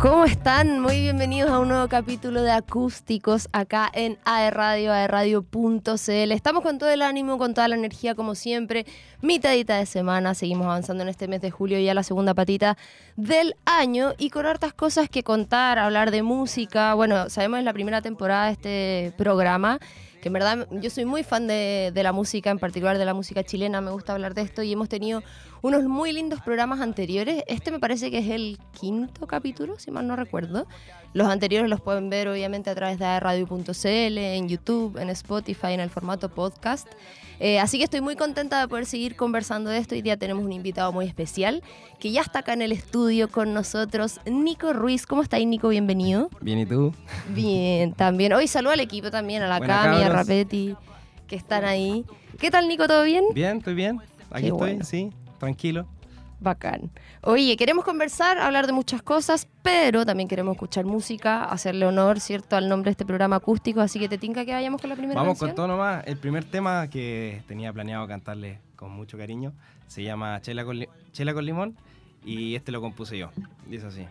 ¿Cómo están? Muy bienvenidos a un nuevo capítulo de Acústicos acá en AERradio, aerradio.cl. Estamos con todo el ánimo, con toda la energía como siempre. Mitadita de semana, seguimos avanzando en este mes de julio, ya la segunda patita del año y con hartas cosas que contar, hablar de música. Bueno, sabemos es la primera temporada de este programa que en verdad yo soy muy fan de, la música, en particular de la música chilena, me gusta hablar de esto y hemos tenido unos muy lindos programas anteriores. Este me parece que es el quinto capítulo, si mal no recuerdo. Los anteriores los pueden ver obviamente a través de radio.cl, en YouTube, en Spotify, en el formato podcast. Eh, así que estoy muy contenta de poder seguir conversando de esto. Hoy día tenemos un invitado muy especial que ya está acá en el estudio con nosotros, Nico Ruiz. ¿Cómo estás, Nico? Bienvenido. Bien, ¿y tú? Bien, también. Hoy saludo al equipo también, a la Cami, a Rapetti, que están ahí. ¿Qué tal, Nico? ¿Todo bien? Bien, estoy bien. Aquí estoy, sí, tranquilo. Bacán. Oye, queremos conversar, hablar de muchas cosas, pero también queremos escuchar música, hacerle honor, ¿cierto?, al nombre de este programa acústico, así que te tinca que vayamos con la primera Vamos canción? con todo nomás. El primer tema que tenía planeado cantarle con mucho cariño se llama Chela con, Chela con limón y este lo compuse yo. Dice así.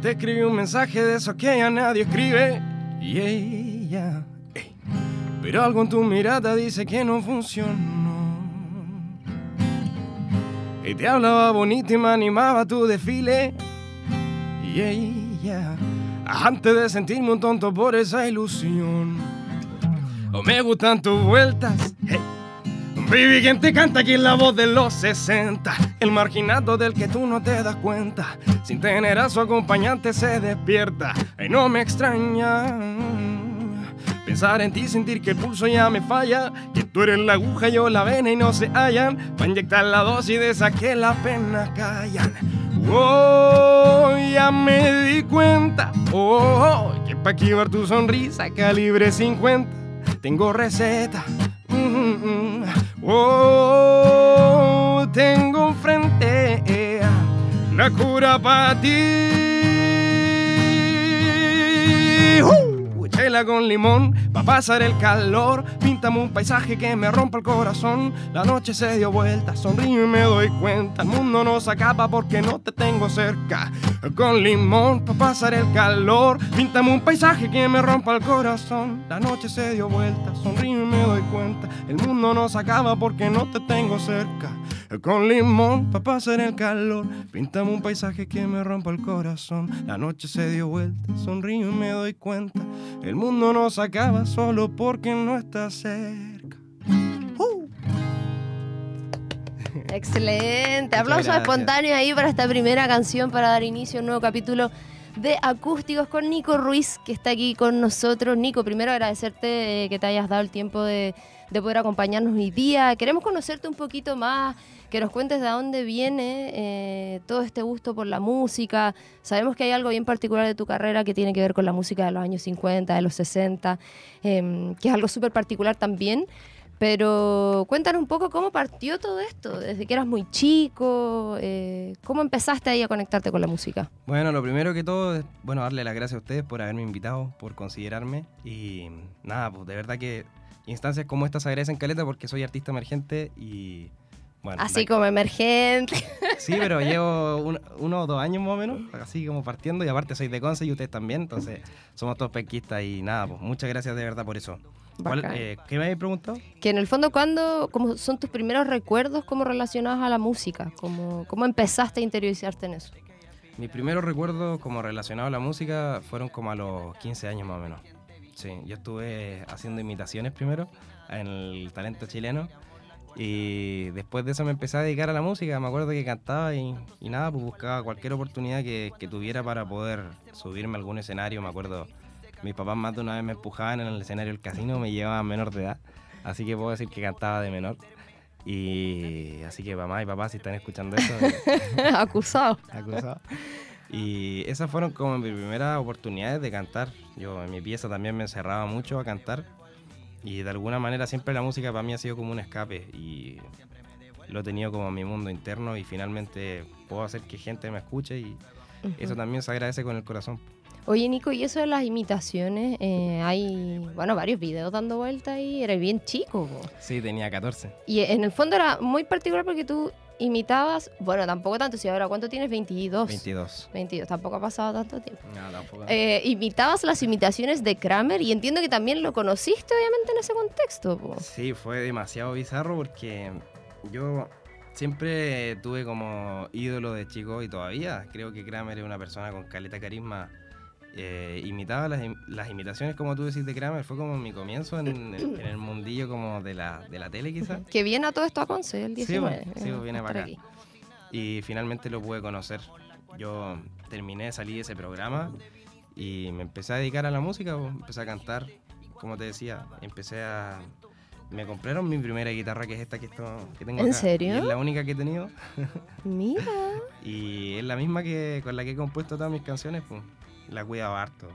Te escribí un mensaje de esos que ya nadie escribe. Pero algo en tu mirada dice que no funcionó. Y te hablaba bonito y me animaba tu desfile. Y ella, antes de sentirme un tonto por esa ilusión. O me gustan tus vueltas. Hey. Baby, quien te canta aquí la voz de los 60. El marginado del que tú no te das cuenta. Sin tener a su acompañante se despierta. Y no me extraña. Pensar en ti, sentir que el pulso ya me falla, que tú eres la aguja, yo la vena y no se hallan, para inyectar la dosis de esa que las penas callan. Oh, ya me di cuenta, oh, que pa' esquivar tu sonrisa, calibre 50, tengo receta. Mm, oh, tengo enfrente la cura para ti. Uh con limón, va a pasar el calor, píntame un paisaje que me rompa el corazón. La noche se dio vuelta, sonrío y me doy cuenta, el mundo no se acaba porque no te tengo cerca. Con limón, va a pasar el calor, píntame un paisaje que me rompa el corazón. La noche se dio vuelta, sonrío y me doy cuenta, el mundo no se acaba porque no te tengo cerca. Con limón, pa' pasar el calor, píntame un paisaje que me rompa el corazón. La noche se dio vuelta, sonrío y me doy cuenta. El mundo no se acaba solo porque no está cerca. Uh. Excelente. Aplausos espontáneos ahí para esta primera canción para dar inicio a un nuevo capítulo de acústicos con Nico Ruiz, que está aquí con nosotros. Nico, primero agradecerte que te hayas dado el tiempo de, de poder acompañarnos hoy día. Queremos conocerte un poquito más, que nos cuentes de dónde viene eh, todo este gusto por la música. Sabemos que hay algo bien particular de tu carrera que tiene que ver con la música de los años 50, de los 60, eh, que es algo súper particular también. Pero cuéntanos un poco cómo partió todo esto, desde que eras muy chico, eh, cómo empezaste ahí a conectarte con la música. Bueno, lo primero que todo es, bueno, darle las gracias a ustedes por haberme invitado, por considerarme y nada, pues de verdad que instancias como estas se agradecen caleta porque soy artista emergente y bueno. Así como emergente. Sí, pero llevo un, uno o dos años más o menos, así como partiendo y aparte soy de Conce y ustedes también, entonces somos todos penquistas y nada, pues muchas gracias de verdad por eso. ¿Cuál, eh, ¿Qué me habéis preguntado? Que en el fondo, ¿cuándo cómo son tus primeros recuerdos como relacionados a la música? ¿Cómo, ¿Cómo empezaste a interiorizarte en eso? Mis primeros recuerdos como relacionados a la música fueron como a los 15 años más o menos. Sí, yo estuve haciendo imitaciones primero en el talento chileno y después de eso me empecé a dedicar a la música. Me acuerdo que cantaba y, y nada, pues buscaba cualquier oportunidad que, que, tuviera para poder subirme a algún escenario. Me acuerdo, mis papás más de una vez me empujaban en el escenario del casino, me llevaban menor de edad, así que puedo decir que cantaba de menor. Y así que mamá y papá, si están escuchando eso, acusado. acusado. Y esas fueron como mis primeras oportunidades de cantar. Yo en mi pieza también me encerraba mucho a cantar y de alguna manera siempre la música para mí ha sido como un escape y lo he tenido como mi mundo interno y finalmente puedo hacer que gente me escuche y uh -huh. eso también se agradece con el corazón. Oye, Nico, y eso de las imitaciones, eh, hay, bueno, varios videos dando vuelta y eres bien chico. Sí, tenía 14. Y en el fondo era muy particular porque tú imitabas, bueno, tampoco tanto, si ahora, ¿cuánto tienes? 22. 22. 22, tampoco ha pasado tanto tiempo. No, tampoco. Eh, imitabas las imitaciones de Kramer y entiendo que también lo conociste, obviamente, en ese contexto. po. Sí, fue demasiado bizarro porque yo siempre tuve como ídolo de chico y todavía creo que Kramer es una persona con caleta carisma. Eh, imitaba las, las imitaciones, como tú decís, de Kramer. Fue como mi comienzo en, en el mundillo como de la, de la tele, quizás. Que viene a todo esto a Conce, el Sí, 19. pues, sí, eh, viene para acá. aquí. Y finalmente lo pude conocer. Yo terminé, salí de ese programa y me empecé a dedicar a la música, empecé a cantar, como te decía, empecé a... Me compraron mi primera guitarra, que es esta que, esto, que tengo ¿En acá. serio? Y es la única que he tenido. Mira. Y es la misma que con la que he compuesto todas mis canciones, pues. La cuidaba harto.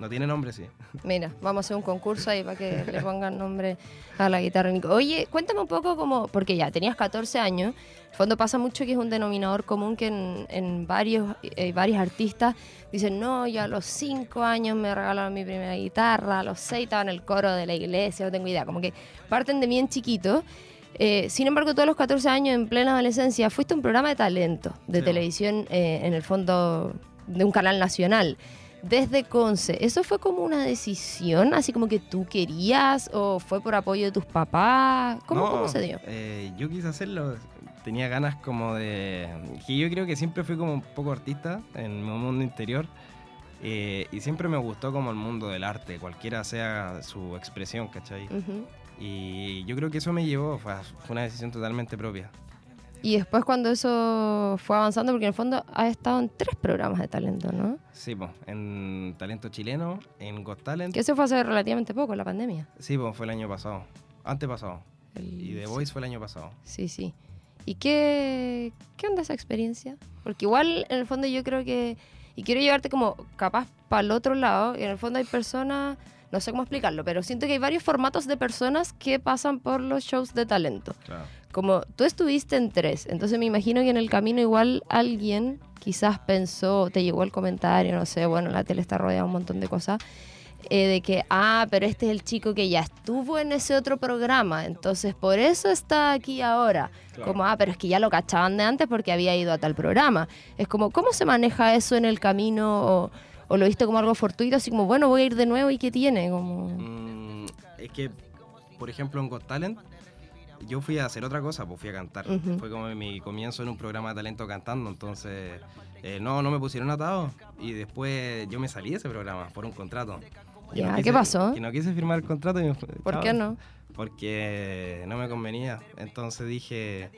No tiene nombre, sí. Mira, vamos a hacer un concurso ahí para que le pongan nombre a la guitarra. Oye, cuéntame un poco como, porque ya tenías 14 años, en el fondo pasa mucho que es un denominador común que en, en varios, eh, varios artistas dicen, no, yo a los 5 años me regalaron mi primera guitarra, a los 6 estaba en el coro de la iglesia, no tengo idea, como que parten de bien chiquitos. Eh, sin embargo, todos los 14 años, en plena adolescencia, fuiste a un programa de talento de Sí. televisión, eh, en el fondo de un canal nacional desde Conce, ¿eso fue como una decisión, así como que tú querías o fue por apoyo de tus papás? ¿Cómo, No, cómo se dio? eh, yo quise hacerlo. Tenía ganas como de... Que yo creo que siempre fui como un poco artista en mi mundo interior. eh, y siempre me gustó como el mundo del arte, cualquiera sea su expresión, ¿cachai? Ujú. Y yo creo que eso me llevó, fue, fue una decisión totalmente propia. Y después cuando eso fue avanzando, porque en el fondo has estado en tres programas de talento, ¿no? Sí, pues, en Talento Chileno, en Got Talent. Que eso fue hace relativamente poco, la pandemia. Sí, pues fue el año pasado, antepasado. El- Y The Voice fue el año pasado. Sí, sí. ¿Y qué, qué onda esa experiencia? Porque igual, en el fondo, yo creo que... Y quiero llevarte como capaz para el otro lado. Y en el fondo hay personas... No sé cómo explicarlo, pero siento que hay varios formatos de personas que pasan por los shows de talento. Claro. Como tú estuviste en tres, entonces me imagino que en el camino igual alguien quizás pensó, te llegó el comentario, no sé, bueno, la tele está rodeada de un montón de cosas, eh, de que, ah, pero este es el chico que ya estuvo en ese otro programa, entonces por eso está aquí ahora. Claro. Como, ah, pero es que ya lo cachaban de antes porque había ido a tal programa. Es como, ¿cómo se maneja eso en el camino? ¿O, o lo viste como algo fortuito, así como, bueno, voy a ir de nuevo y qué tiene? Como... Mm, es que, por ejemplo, en Got Talent, yo fui a hacer otra cosa, pues fui a cantar. Fue como mi comienzo en un programa de talento cantando, entonces eh, no, no me pusieron atado y después yo me salí de ese programa por un contrato. Ya, no ¿qué pasó? Que no quise firmar el contrato y me ¿Por chao. qué no? Porque no me convenía, entonces dije,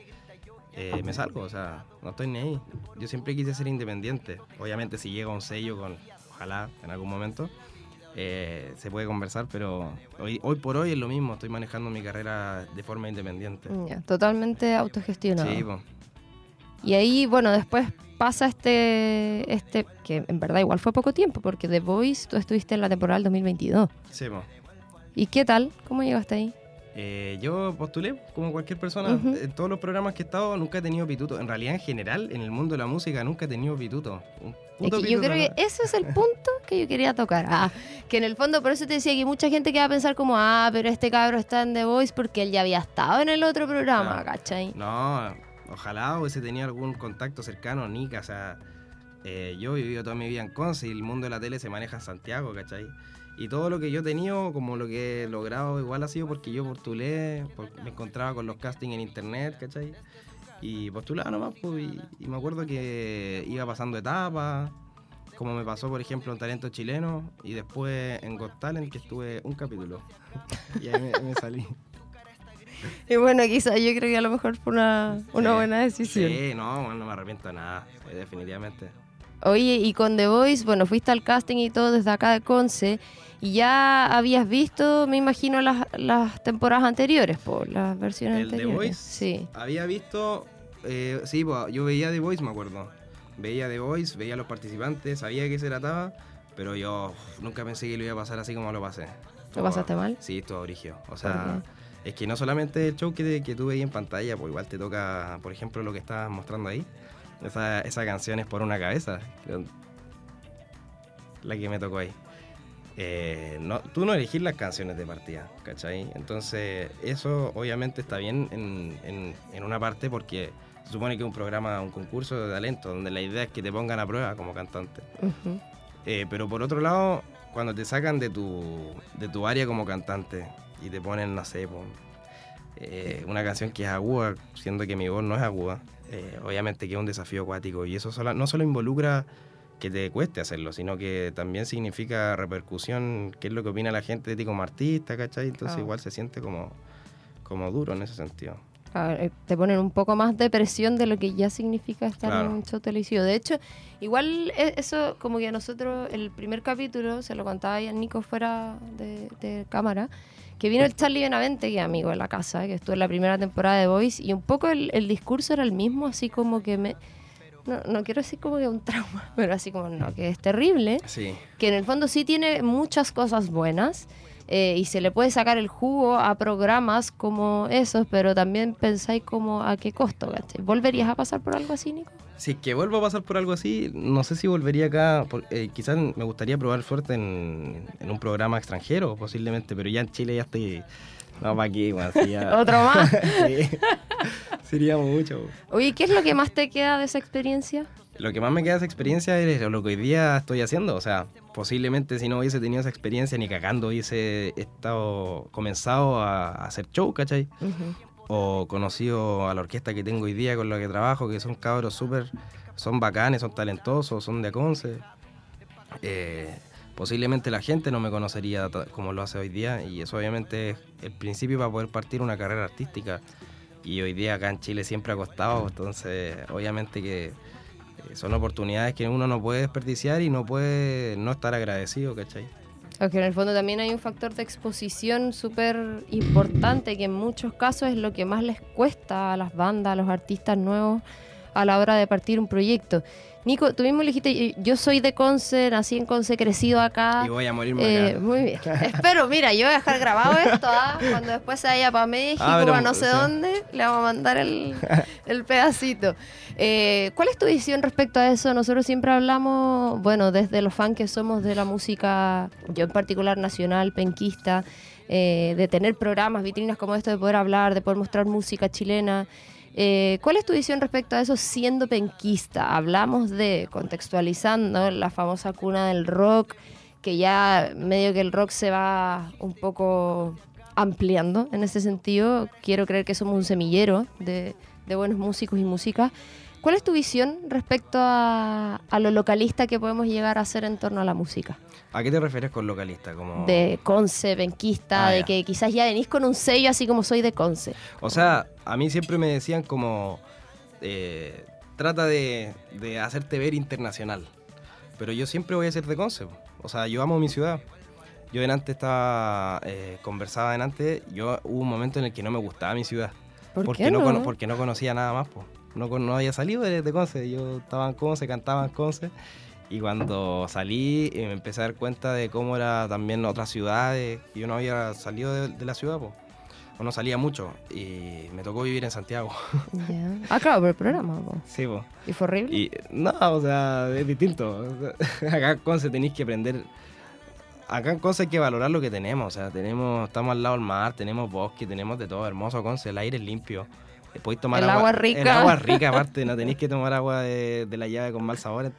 eh, me salgo, o sea, no estoy ni ahí. Yo siempre quise ser independiente. Obviamente si llega un sello con, ojalá en algún momento, eh, se puede conversar, pero hoy, hoy por hoy es lo mismo, estoy manejando mi carrera de forma independiente. Ya, totalmente autogestionado. Sí, pues. Y ahí, bueno, después pasa este, este, que en verdad igual fue poco tiempo, porque The Voice tú estuviste en la temporada del 2022. Sí, po. ¿Y qué tal? ¿Cómo llegaste ahí? Eh, yo postulé como cualquier persona. Ujú. En todos los programas que he estado nunca he tenido pituto. En realidad, en general, en el mundo de la música nunca he tenido pituto. Un Es que yo creo ¿no? que ese es el punto que yo quería tocar. Ah, que en el fondo, por eso te decía que mucha gente que va a pensar como, ah, pero este cabro está en The Voice porque él ya había estado en el otro programa, Claro. ¿cachai? No, ojalá hubiese tenido algún contacto cercano, Nica. O sea, eh, yo he vivido toda mi vida en Conce y el mundo de la tele se maneja en Santiago, ¿cachai? Y todo lo que yo he tenido, como lo que he logrado, igual ha sido porque yo postulé, por- me encontraba con los castings en internet, ¿cachai? Y postulaba nomás, pues, y, y me acuerdo que iba pasando etapas, como me pasó, por ejemplo, en Talento Chileno, y después en Got Talent, que estuve un capítulo. y ahí me, me salí. Y bueno, quizás yo creo que a lo mejor fue una, una Sí. buena decisión. Sí, no, no me arrepiento de nada, eh, definitivamente. Oye, y con The Voice, bueno, fuiste al casting y todo desde acá de Conce, y ya habías visto, me imagino, las, las temporadas anteriores, por las versiones ¿El The anteriores. Voice? Sí. Había visto, eh, sí, pues, yo veía The Voice, me acuerdo. Veía The Voice, veía a los participantes, sabía que se trataba, pero yo uf, nunca pensé que lo iba a pasar así como lo pasé. ¿Lo pasaste mal? Sí, todo origio. O ¿Por sea, es que no solamente el show que, que tú veías en pantalla, pues igual te toca, por ejemplo, lo que estabas mostrando ahí. Esa, esa canción es por una cabeza. la que me tocó ahí. Eh, no, tú no elegís las canciones de partida, ¿cachai? Entonces, eso obviamente está bien en, en, en una parte porque se supone que es un programa, un concurso de talento, donde la idea es que te pongan a prueba como cantante. Eh, pero por otro lado, cuando te sacan de tu, de tu área como cantante y te ponen, no sé, eh, una canción que es aguda, siendo que mi voz no es aguda, eh, obviamente que es un desafío acuático y eso sola- no solo involucra que te cueste hacerlo, sino que también significa repercusión, qué es lo que opina la gente de ti como artista, ¿cachai? Entonces igual se siente como, como duro en ese sentido. A ver, eh, te ponen un poco más de presión de lo que ya significa estar Claro. en un show televisivo. De hecho, igual e- eso, como que a nosotros, el primer capítulo, se lo contaba ya Nico fuera de, de cámara, que vino el Charlie Benavente, que es amigo de la casa, que estuvo en la primera temporada de Voice, y un poco el, el discurso era el mismo, así como que me... No, no quiero decir como que un trauma, pero así como, no, que es terrible Sí, que en el fondo sí tiene muchas cosas buenas eh, y se le puede sacar el jugo a programas como esos, pero también pensáis como a qué costo, ¿cachai? ¿Volverías a pasar por algo así, Nico? Si es que vuelvo a pasar por algo así, no sé si volvería acá. eh, quizás me gustaría probar suerte en, en un programa extranjero, posiblemente, pero ya en Chile ya estoy. No, ¿para qué? weón? Sí, ya- ¿Otro más? Sí. Sería mucho. Oye, ¿qué es lo que más te queda de esa experiencia? Lo que más me queda de esa experiencia es lo que hoy día estoy haciendo. O sea, posiblemente si no hubiese tenido esa experiencia ni cagando hubiese estado comenzado a, a hacer show, ¿cachai? Ujú. o conocido a la orquesta que tengo hoy día con la que trabajo, que son cabros súper, son bacanes, son talentosos, son de Aconce. Eh, posiblemente la gente no me conocería como lo hace hoy día y eso obviamente es el principio para poder partir una carrera artística. Y hoy día acá en Chile siempre ha costado, entonces obviamente que son oportunidades que uno no puede desperdiciar y no puede no estar agradecido, ¿cachai? Porque en el fondo también hay un factor de exposición súper importante que en muchos casos es lo que más les cuesta a las bandas, a los artistas nuevos a la hora de partir un proyecto. Nico, tú mismo le dijiste, yo soy de Conce, nací en Conce, crecido acá. Y voy a morirme Eh, acá. muy bien. Espero, mira, yo voy a dejar grabado esto, ¿ah? cuando después se vaya para México, Ah, para no sé dónde, le vamos a mandar el, el pedacito. Eh, ¿Cuál es tu visión respecto a eso? Nosotros siempre hablamos, bueno, desde los fans que somos de la música, yo en particular nacional, penquista, eh, de tener programas, vitrinas como esto, de poder hablar, de poder mostrar música chilena. Eh, ¿Cuál es tu visión respecto a eso siendo penquista? Hablamos de, contextualizando, la famosa cuna del rock, que ya medio que el rock se va un poco ampliando en ese sentido. Quiero creer que somos un semillero de, de buenos músicos y música. ¿Cuál es tu visión respecto a, a lo localista que podemos llegar a hacer en torno a la música? ¿A qué te refieres con localista? Como... De Conce, penquista, Ah, de ya. que quizás ya venís con un sello así como soy de Conce. O sea, a mí siempre me decían como, eh, trata de, de hacerte ver internacional. Pero yo siempre voy a ser de Conce. O sea, yo amo mi ciudad. Yo delante estaba, eh, conversaba delante, yo hubo un momento en el que no me gustaba mi ciudad. ¿Por porque, qué no? no? porque no conocía nada más. po. No, no había salido de, de Conce. Yo estaba en Conce, cantaba en Conce. Y cuando salí eh, me empecé a dar cuenta de cómo era también otras ciudades. Yo no había salido de, de la ciudad, po. o no salía mucho. Y me tocó vivir en Santiago. Ya. Ah, claro, por el programa. po. sí, po. ¿Y fue horrible? Y no, o sea, es distinto. Acá en Conce tenéis que aprender. Acá en Conce hay que valorar lo que tenemos. O sea, tenemos, estamos al lado del mar, tenemos bosque, tenemos de todo. Hermoso Conce, el aire es limpio. Eh, Podéis tomar El agua es rica. El agua rica, aparte, no tenéis que tomar agua de, de la llave con mal sabor.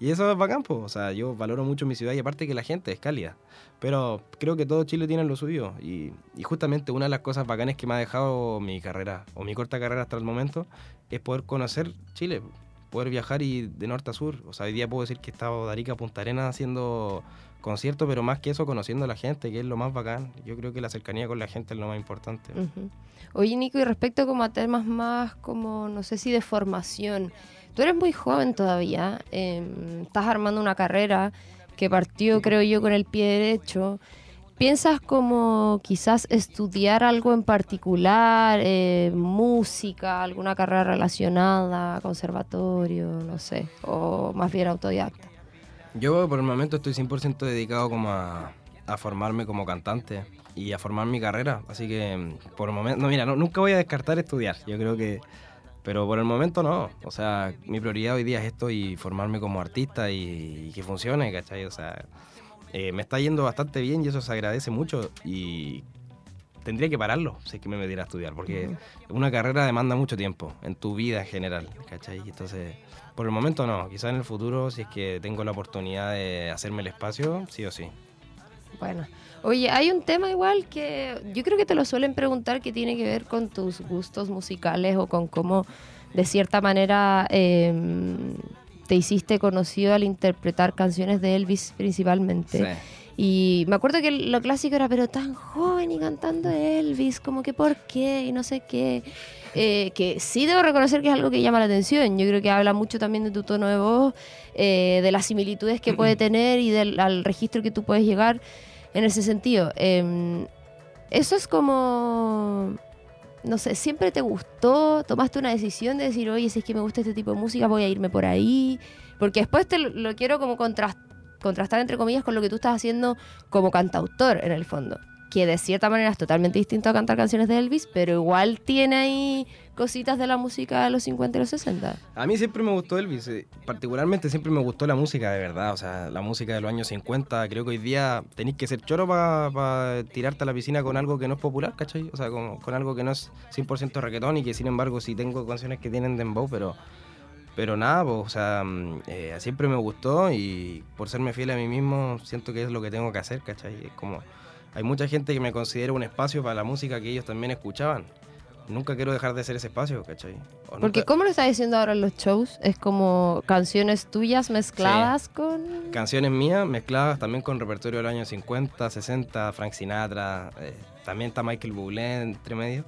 Y eso es bacán, pues. O sea, yo valoro mucho mi ciudad y aparte que la gente es cálida. Pero creo que todo Chile tiene lo suyo. Y, y justamente una de las cosas bacanas que me ha dejado mi carrera, o mi corta carrera hasta el momento, es poder conocer Chile, poder viajar y de norte a sur. O sea, hoy día puedo decir que he estado de Arica a Punta Arenas haciendo conciertos, pero más que eso, conociendo a la gente, que es lo más bacán. Yo creo que la cercanía con la gente es lo más importante. Ujú. Oye, Nico, y respecto como a temas más como, no sé si de formación, tú eres muy joven todavía, eh, estás armando una carrera que partió, creo yo, con el pie derecho. ¿Piensas como quizás estudiar algo en particular, eh, música, alguna carrera relacionada, conservatorio, no sé, o más bien autodidacta? Yo por el momento estoy 100% dedicado como a, formarme como cantante y a formar mi carrera. Así que mm, por el momento, no, mira, no- nunca voy a descartar estudiar. Yo creo que Pero por el momento no. O sea, mi prioridad hoy día es esto y formarme como artista y, que funcione, ¿cachai? O sea, eh, me está yendo bastante bien y eso se agradece mucho y tendría que pararlo si es que me metiera a estudiar, porque una carrera demanda mucho tiempo en tu vida en general, ¿cachai? Entonces, por el momento no. Quizás en el futuro, si es que tengo la oportunidad de hacerme el espacio, sí o sí. Bueno, oye, hay un tema igual que yo creo que te lo suelen preguntar que tiene que ver con tus gustos musicales o con cómo de cierta manera em, te hiciste conocido al interpretar canciones de Elvis principalmente. Y me acuerdo que lo clásico era, pero tan joven y cantando Elvis, como que por qué y no sé qué. Eh, que sí debo reconocer que es algo que llama la atención. Yo creo que habla mucho también de tu tono de voz, eh, de las similitudes que puede tener y del al registro que tú puedes llegar en ese sentido. Em, eso es como, no sé, siempre te gustó, tomaste una decisión de decir, oye, si es que me gusta este tipo de música, voy a irme por ahí. Porque después te lo, quiero como contrastar, entre comillas, con lo que tú estás haciendo como cantautor en el fondo que de cierta manera es totalmente distinto a cantar canciones de Elvis, pero igual tiene ahí cositas de la música de los 50 y los 60. A mí siempre me gustó Elvis, eh, particularmente siempre me gustó la música de verdad, o sea, la música de los años 50, creo que hoy día tenéis que ser choro para tirarte a la piscina con algo que no es popular, ¿cachai? O sea, con, algo que no es 100% reggaetón y que sin embargo sí tengo canciones que tienen dembow, pero... Pero nada, pues, o sea, mm, eh, siempre me gustó y por serme fiel a mí mismo siento que es lo que tengo que hacer, ¿cachai? Es como hay mucha gente que me considera un espacio para la música que ellos también escuchaban. Nunca quiero dejar de ser ese espacio, ¿cachai? Porque ¿cómo lo estás diciendo ahora en los shows? Es como canciones tuyas mezcladas con... Canciones mías mezcladas también con repertorio del año 50, 60, Frank Sinatra, eh, también está Michael Bublé entre medio.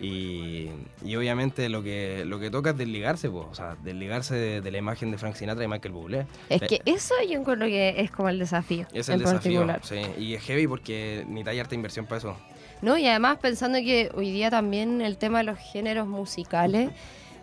Y, obviamente lo que, lo que toca es desligarse, pues, o sea, desligarse de, la imagen de Frank Sinatra y Michael Bublé. Es que eso yo encuentro que es como el desafío. Es el desafío, sí. Y es heavy porque ni hay harta inversión para eso. No, y además pensando que hoy día también el tema de los géneros musicales,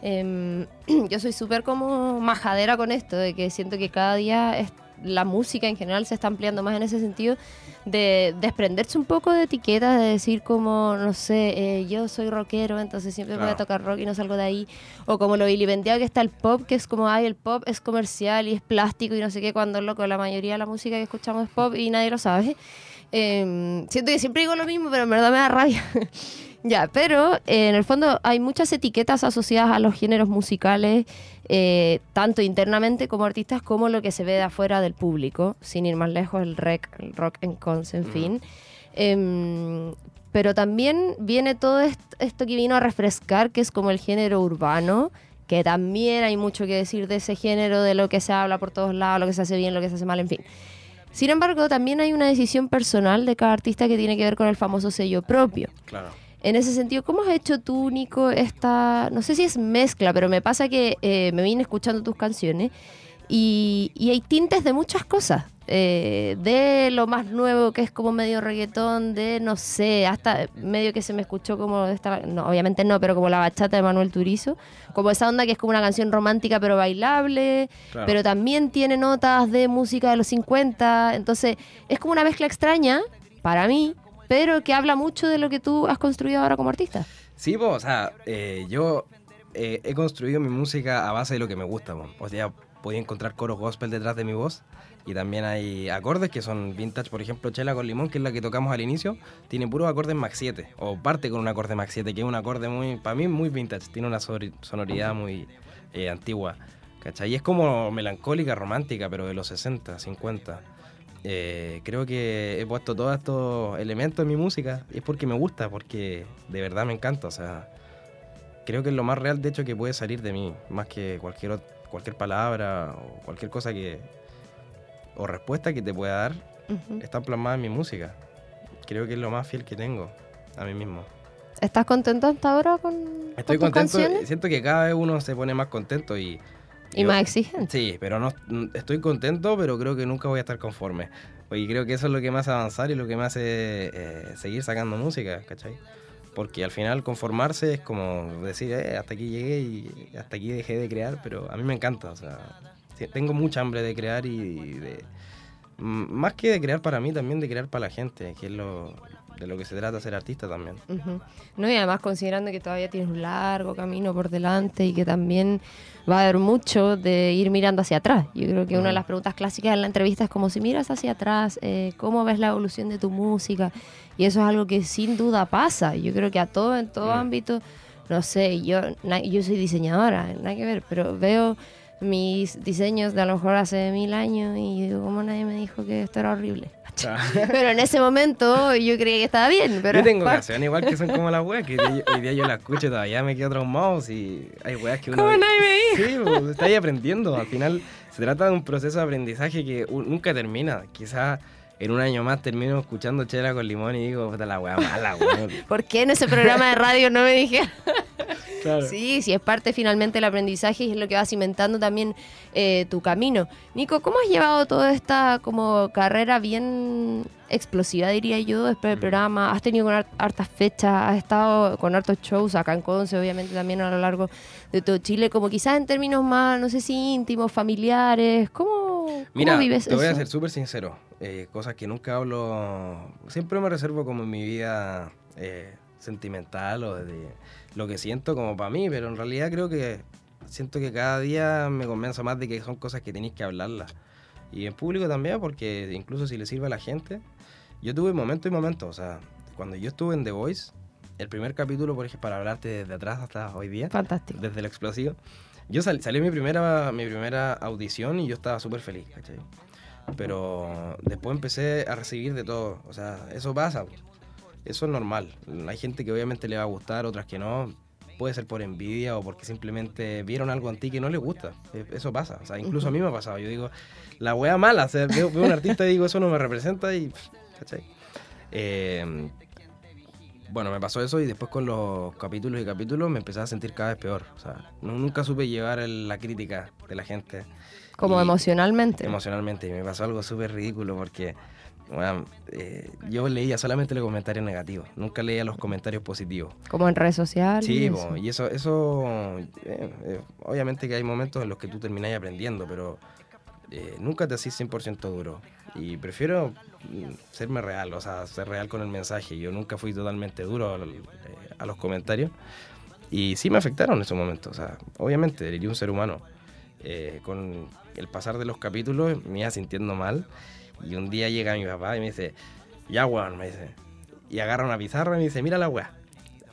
em, yo soy súper como majadera con esto, de que siento que cada día la música en general se está ampliando más en ese sentido de desprenderse un poco de etiquetas, de decir como, no sé, eh, yo soy rockero, entonces siempre voy a tocar rock y no salgo de ahí. O como lo vilipendiado que está el pop, que es como, ay, el pop es comercial y es plástico y no sé qué, cuando loco, la mayoría de la música que escuchamos es pop y nadie lo sabe. Em, siento que siempre digo lo mismo, pero en verdad me da rabia. Ya, pero eh, en el fondo hay muchas etiquetas asociadas a los géneros musicales, eh, tanto internamente como artistas, como lo que se ve de afuera del público, sin ir más lejos, el, rec, el rock en cons, en fin. Em, pero también viene todo esto, que vino a refrescar, que es como el género urbano, que también hay mucho que decir de ese género, de lo que se habla por todos lados, lo que se hace bien, lo que se hace mal, en fin. Sin embargo, también hay una decisión personal de cada artista que tiene que ver con el famoso sello propio. Claro. En ese sentido, ¿cómo has hecho tú, Nico, esta, no sé si es mezcla, pero me pasa que eh, me vine escuchando tus canciones y, hay tintes de muchas cosas. Eh, de lo más nuevo que es como medio reggaetón, de no sé, hasta medio que se me escuchó como esta, no, obviamente no, pero como la bachata de Manuel Turizo, como esa onda que es como una canción romántica pero bailable, pero también tiene notas de música de los 50, entonces es como una mezcla extraña para mí, pero que habla mucho de lo que tú has construido ahora como artista. Sí, pues, o sea, eh, yo eh, he construido mi música a base de lo que me gusta, o sea, podía encontrar coros gospel detrás de mi voz y también hay acordes que son vintage, por ejemplo, Chela con Limón, que es la que tocamos al inicio, tiene puros acordes Max 7, o parte con un acorde Max 7, que es un acorde muy, para mí, muy vintage, tiene una sonoridad muy eh, antigua, ¿cachai? Y es como melancólica, romántica, pero de los 60, 50. Eh, creo que he puesto todos estos elementos en mi música y es porque me gusta, porque de verdad me encanta. O sea, creo que es lo más real, de hecho, que puede salir de mí, más que cualquier, cualquier palabra o cualquier cosa que. o respuesta que te pueda dar, está plasmada en mi música. Creo que es lo más fiel que tengo a mí mismo. ¿Estás contento hasta ahora con, Estoy contento, siento que cada vez uno se pone más contento y y más exigente. Sí, pero no estoy contento, pero creo que nunca voy a estar conforme. Y creo que eso es lo que me hace avanzar y lo que me hace eh, seguir sacando música, ¿cachai? Porque al final conformarse es como decir, eh, hasta aquí llegué y hasta aquí dejé de crear, pero a mí me encanta, o sea, tengo mucha hambre de crear y de... Más que de crear para mí, también de crear para la gente, que es lo, de lo que se trata ser artista también. No, y además considerando que todavía tienes un largo camino por delante y que también va a haber mucho de ir mirando hacia atrás. Yo creo que una de las preguntas clásicas en la entrevista es como si miras hacia atrás, eh, ¿cómo ves la evolución de tu música? Y eso es algo que sin duda pasa. Yo creo que a todo, en todo ámbito, no sé, yo, yo soy diseñadora, nada que ver, pero veo mis diseños de a lo mejor hace mil años y digo, ¿cómo nadie me dijo que esto era horrible? pero en ese momento yo creía que estaba bien. Pero yo tengo canciones igual que son como las weas, que hoy día yo las escucho y todavía me quedo traumado. Y hay weas que uno. ¿Cómo nadie me? Sí, pues, está ahí aprendiendo. Al final se trata de un proceso de aprendizaje que nunca termina. Quizás en un año más termino escuchando chela con limón y digo, puta la wea mala, weón. ¿Por qué en ese programa de radio no me Sí, sí, es parte finalmente del aprendizaje y es lo que va cimentando también eh, tu camino. Nico, ¿cómo has llevado toda esta como carrera bien explosiva, diría yo, después del mm. programa? ¿Has tenido con hartas fechas? ¿Has estado con hartos shows acá en Conce, obviamente también a lo largo de todo Chile? Como quizás en términos más, no sé si íntimos, familiares. ¿Cómo, Mira, vives te voy a ser súper sincero. Eh, cosas que nunca hablo, siempre me reservo como en mi vida eh, sentimental o de lo que siento como para mí, pero en realidad creo que siento que cada día me convenzo más de que son cosas que tenéis que hablarlas. Y en público también, porque incluso si le sirve a la gente, yo tuve momentos y momentos, o sea, cuando yo estuve en The Voice, el primer capítulo, por ejemplo, para hablarte desde atrás hasta hoy día, fantástico. Desde el explosivo, yo sal, salió mi primera, mi primera audición y yo estaba súper feliz, ¿cachai? Pero después empecé a recibir de todo, o sea, eso pasa. Eso es normal. Hay gente que obviamente le va a gustar, otras que no. Puede ser por envidia o porque simplemente vieron algo en ti que no les gusta. E, eso pasa. O sea, incluso a mí me ha pasado. Yo digo, la wea mala. O sea, veo, un artista y digo, eso no me representa y. ¿Cachai? Eh, bueno, me pasó eso y después con los capítulos y capítulos me empecé a sentir cada vez peor. O sea, nunca supe llevar la crítica de la gente. Como emocionalmente. Emocionalmente. Y me pasó algo súper ridículo porque bueno, eh, yo leía solamente los comentarios negativos, nunca leía los comentarios positivos. Como en redes sociales. Sí, y eso, eso eh, eh, obviamente que hay momentos en los que tú terminás aprendiendo, pero nunca te haces 100% duro. Y prefiero mm, serme real, o sea, ser real con el mensaje. Yo nunca fui totalmente duro a, los comentarios. Y sí me afectaron en esos momentos. O sea, obviamente, diría un ser humano. con el pasar de los capítulos me iba sintiendo mal y un día llega mi papá y me dice, ya weón, me dice. Y agarra una pizarra y me dice, mira la weá.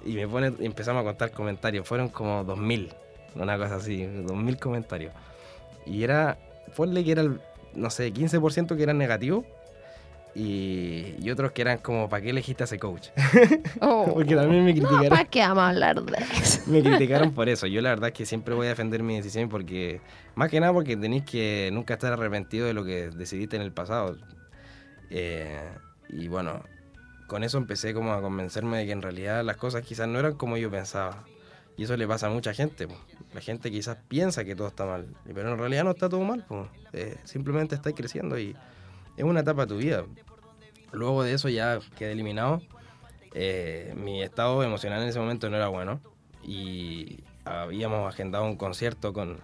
Y me pone, y empezamos a contar comentarios. Fueron como 2000, una cosa así, 2000 comentarios. Y era, ponle que era el, no sé, 15% que eran negativos. Y, otros que eran como, ¿para qué elegiste a ese coach? Oh. Porque también me criticaron. ¿Para qué vamos a hablar de eso? me criticaron por eso. Yo la verdad es que siempre voy a defender mi decisión porque, más que nada porque tenéis que nunca estar arrepentido de lo que decidiste en el pasado. Eh, y bueno, con eso empecé como a convencerme de que en realidad las cosas quizás no eran como yo pensaba. Y eso le pasa a mucha gente. La gente quizás piensa que todo está mal, pero en realidad no está todo mal. Eh, simplemente estáis creciendo y es una etapa de tu vida. Luego de eso ya quedé eliminado. Eh, mi estado emocional en ese momento no era bueno y habíamos agendado un concierto con...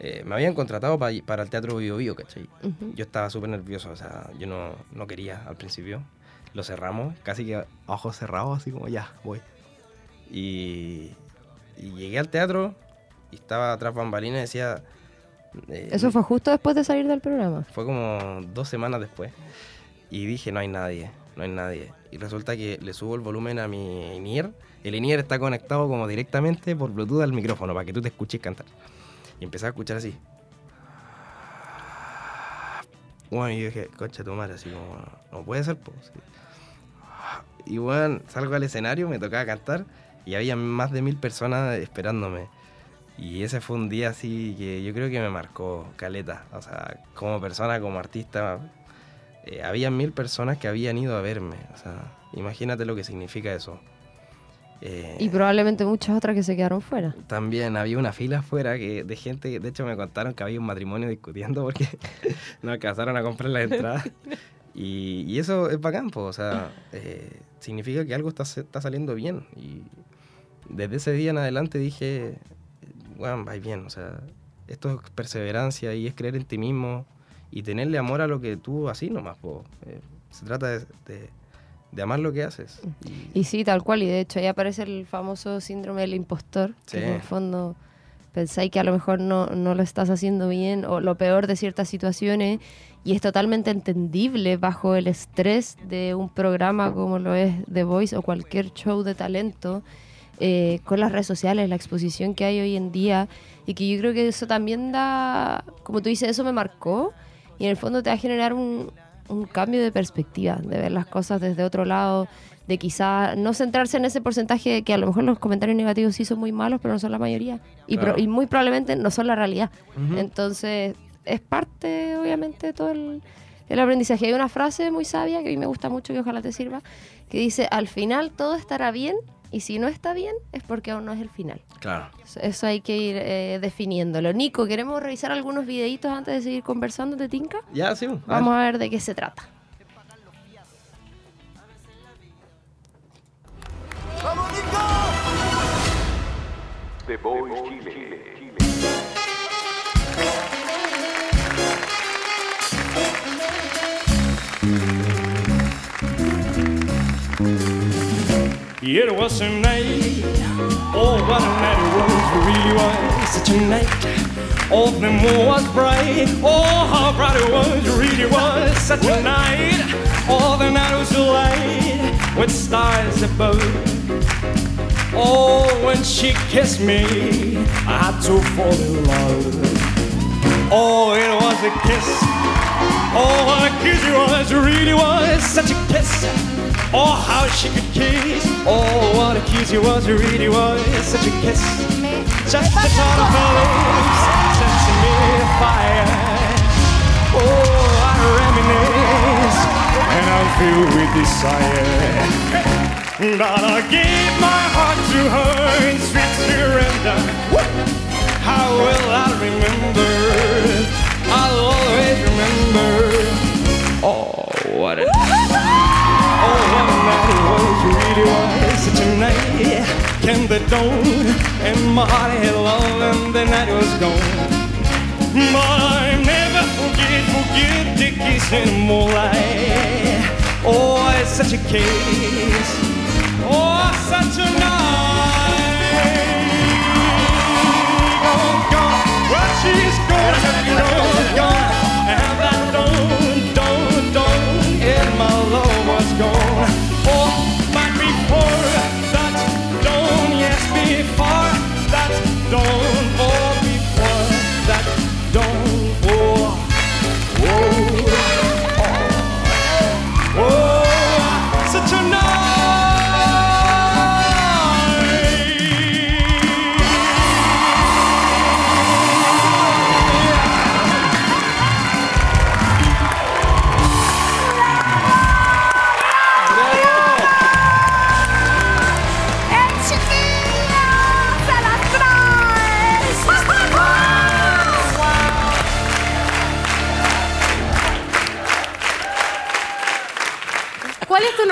Eh, me habían contratado para el Teatro Bio Bio, ¿cachai? Yo estaba súper nervioso, o sea, yo no, no, quería al principio. Lo cerramos, casi que ojos cerrados, así como ya, voy. Y, y llegué al teatro y estaba atrás bambalina y decía, eh, ¿Eso fue justo después de salir del programa? Fue como dos semanas después. Y dije, no hay nadie, no hay nadie. Y resulta que le subo el volumen a mi INIR. El INIR está conectado como directamente por Bluetooth al micrófono para que tú te escuches cantar. Y empecé a escuchar así. Bueno, y yo dije, coche tu madre, así como, no puede ser, pues. Y bueno, salgo al escenario, me tocaba cantar y había más de mil personas esperándome. Y ese fue un día así que yo creo que me marcó caleta. O sea, como persona, como artista, eh, había mil personas que habían ido a verme. O sea, imagínate lo que significa eso. Eh, y probablemente muchas otras que se quedaron fuera. También había una fila afuera que, de gente, de hecho me contaron que había un matrimonio discutiendo porque no alcanzaron a comprar la entrada. y, eso es bacán, o sea, eh, significa que algo está, está saliendo bien. Y desde ese día en adelante dije, bueno, va bien, o sea, esto es perseverancia y es creer en ti mismo y tenerle amor a lo que tú así nomás, po. Eh, se trata de, de amar lo que haces. Y sí, tal cual, y de hecho ahí aparece el famoso síndrome del impostor, Sí. que en el fondo pensáis que a lo mejor no, no lo estás haciendo bien o lo peor de ciertas situaciones y es totalmente entendible bajo el estrés de un programa como lo es The Voice o cualquier show de talento eh, con las redes sociales, la exposición que hay hoy en día y que yo creo que eso también da, como tú dices, eso me marcó y en el fondo te va a generar un, un cambio de perspectiva, de ver las cosas desde otro lado, de quizá no centrarse en ese porcentaje que a lo mejor los comentarios negativos sí son muy malos, pero no son la mayoría. Y, pro- Claro. y muy probablemente no son la realidad. Ujú. Entonces, es parte, obviamente, de todo el, el aprendizaje. Hay una frase muy sabia que a mí me gusta mucho, que ojalá te sirva, que dice, al final todo estará bien, y si no está bien, es porque aún no es el final. Claro. Eso- Eso hay que ir eh, definiéndolo. Nico, ¿queremos revisar algunos videitos antes de seguir conversando de Tinka? Ya, sí. a Vamos ver. a ver de qué se trata. The Voice Chile. It was a night, oh what a night it was, it really was such a night. All the moon was bright, oh how bright it was, it really was such a night. All the night was light with stars above. Oh, when she kissed me, I had to fall in love. Oh, it was a kiss. Oh, what a kiss it was, it really was such a kiss. Oh, how she could kiss. Oh, what a kiss it was, really was such a kiss. Just the thought of her lips me fire. Oh, I reminisce and I'm filled with desire. But I gave my heart to her in sweet surrender. How will I remember? I'll always remember. Oh, what a what night was, really was such a night. The dawn, and my heart had love, and the night was gone. But I never forget, forget the kiss in moonlight. Oh, it's such a case. Oh, such a night. Gone, gone. Well, she's gone, gone, gone. And that dawn, dawn, dawn, and my love gone. Might be that dawn, yes, before that dawn.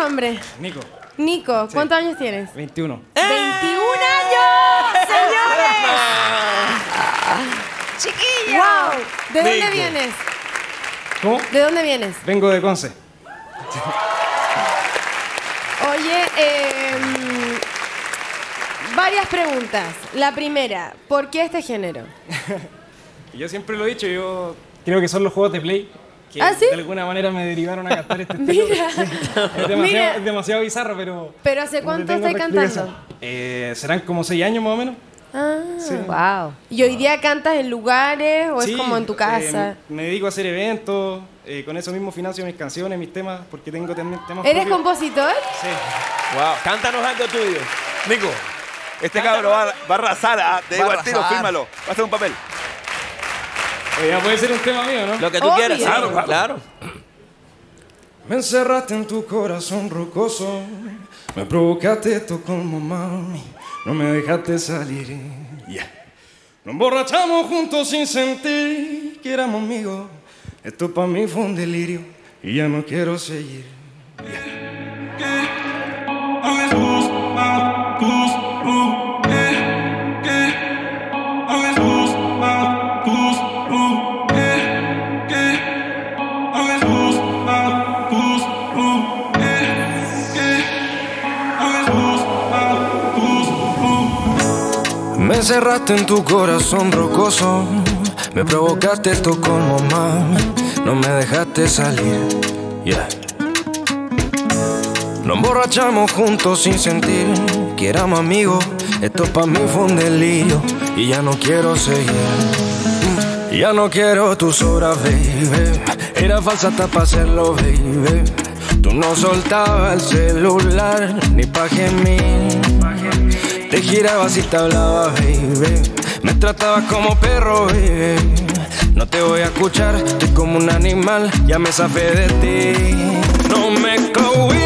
Nombre? Nico, Nico, ¿cuántos años tienes? 21. ¡21 años! ¡Señores! ¡Chiquillo! ¡Wow! ¿De dónde Nico. vienes? ¿Cómo? ¿De dónde vienes? Vengo de Conce. Oye, em, varias preguntas. La primera, ¿por qué este género? Yo siempre lo he dicho, yo creo que son los juegos de Play que ¿Ah, sí? de alguna manera me derivaron a cantar este estilo. Mira. Es demasiado, Mira. es demasiado bizarro, pero... ¿Pero hace cuánto estás cantando? Eh, Serán como seis años más o menos. Ah. Wow. ¿Y hoy día cantas en lugares o Sí, es como en tu eh, casa? me dedico a hacer eventos, eh, con eso mismo financio mis canciones, mis temas, porque tengo también temas ¿Eres propios. compositor? Sí. Wow, cántanos algo tuyo. Nico, este cabro va, va a arrasar, ah, te digo al tiro, fírmalo. Va a hacer un papel. Oye, ya puede ser un tema mío, ¿no? Lo que tú Obvio. quieras. Claro, Claro, claro. Me encerraste en tu corazón rocoso, me provocaste esto como mami, no me dejaste salir. Yeah. Nos emborrachamos juntos sin sentir que éramos amigos. Esto para mí fue un delirio y ya no quiero seguir. Encerraste en tu corazón rocoso. Me provocaste esto como más. No me dejaste salir. Yeah. Nos emborrachamos juntos sin sentir que éramos amigos. Esto para mí fue un delirio y ya no quiero seguir. Mm, Ya no quiero tus horas, baby. Era falsa hasta para hacerlo, baby. Tú no soltabas el celular ni pa' gemir. Te girabas y te hablaba, baby. Me tratabas como perro, baby. No te voy a escuchar, estoy como un animal, ya me zafé de ti. No me que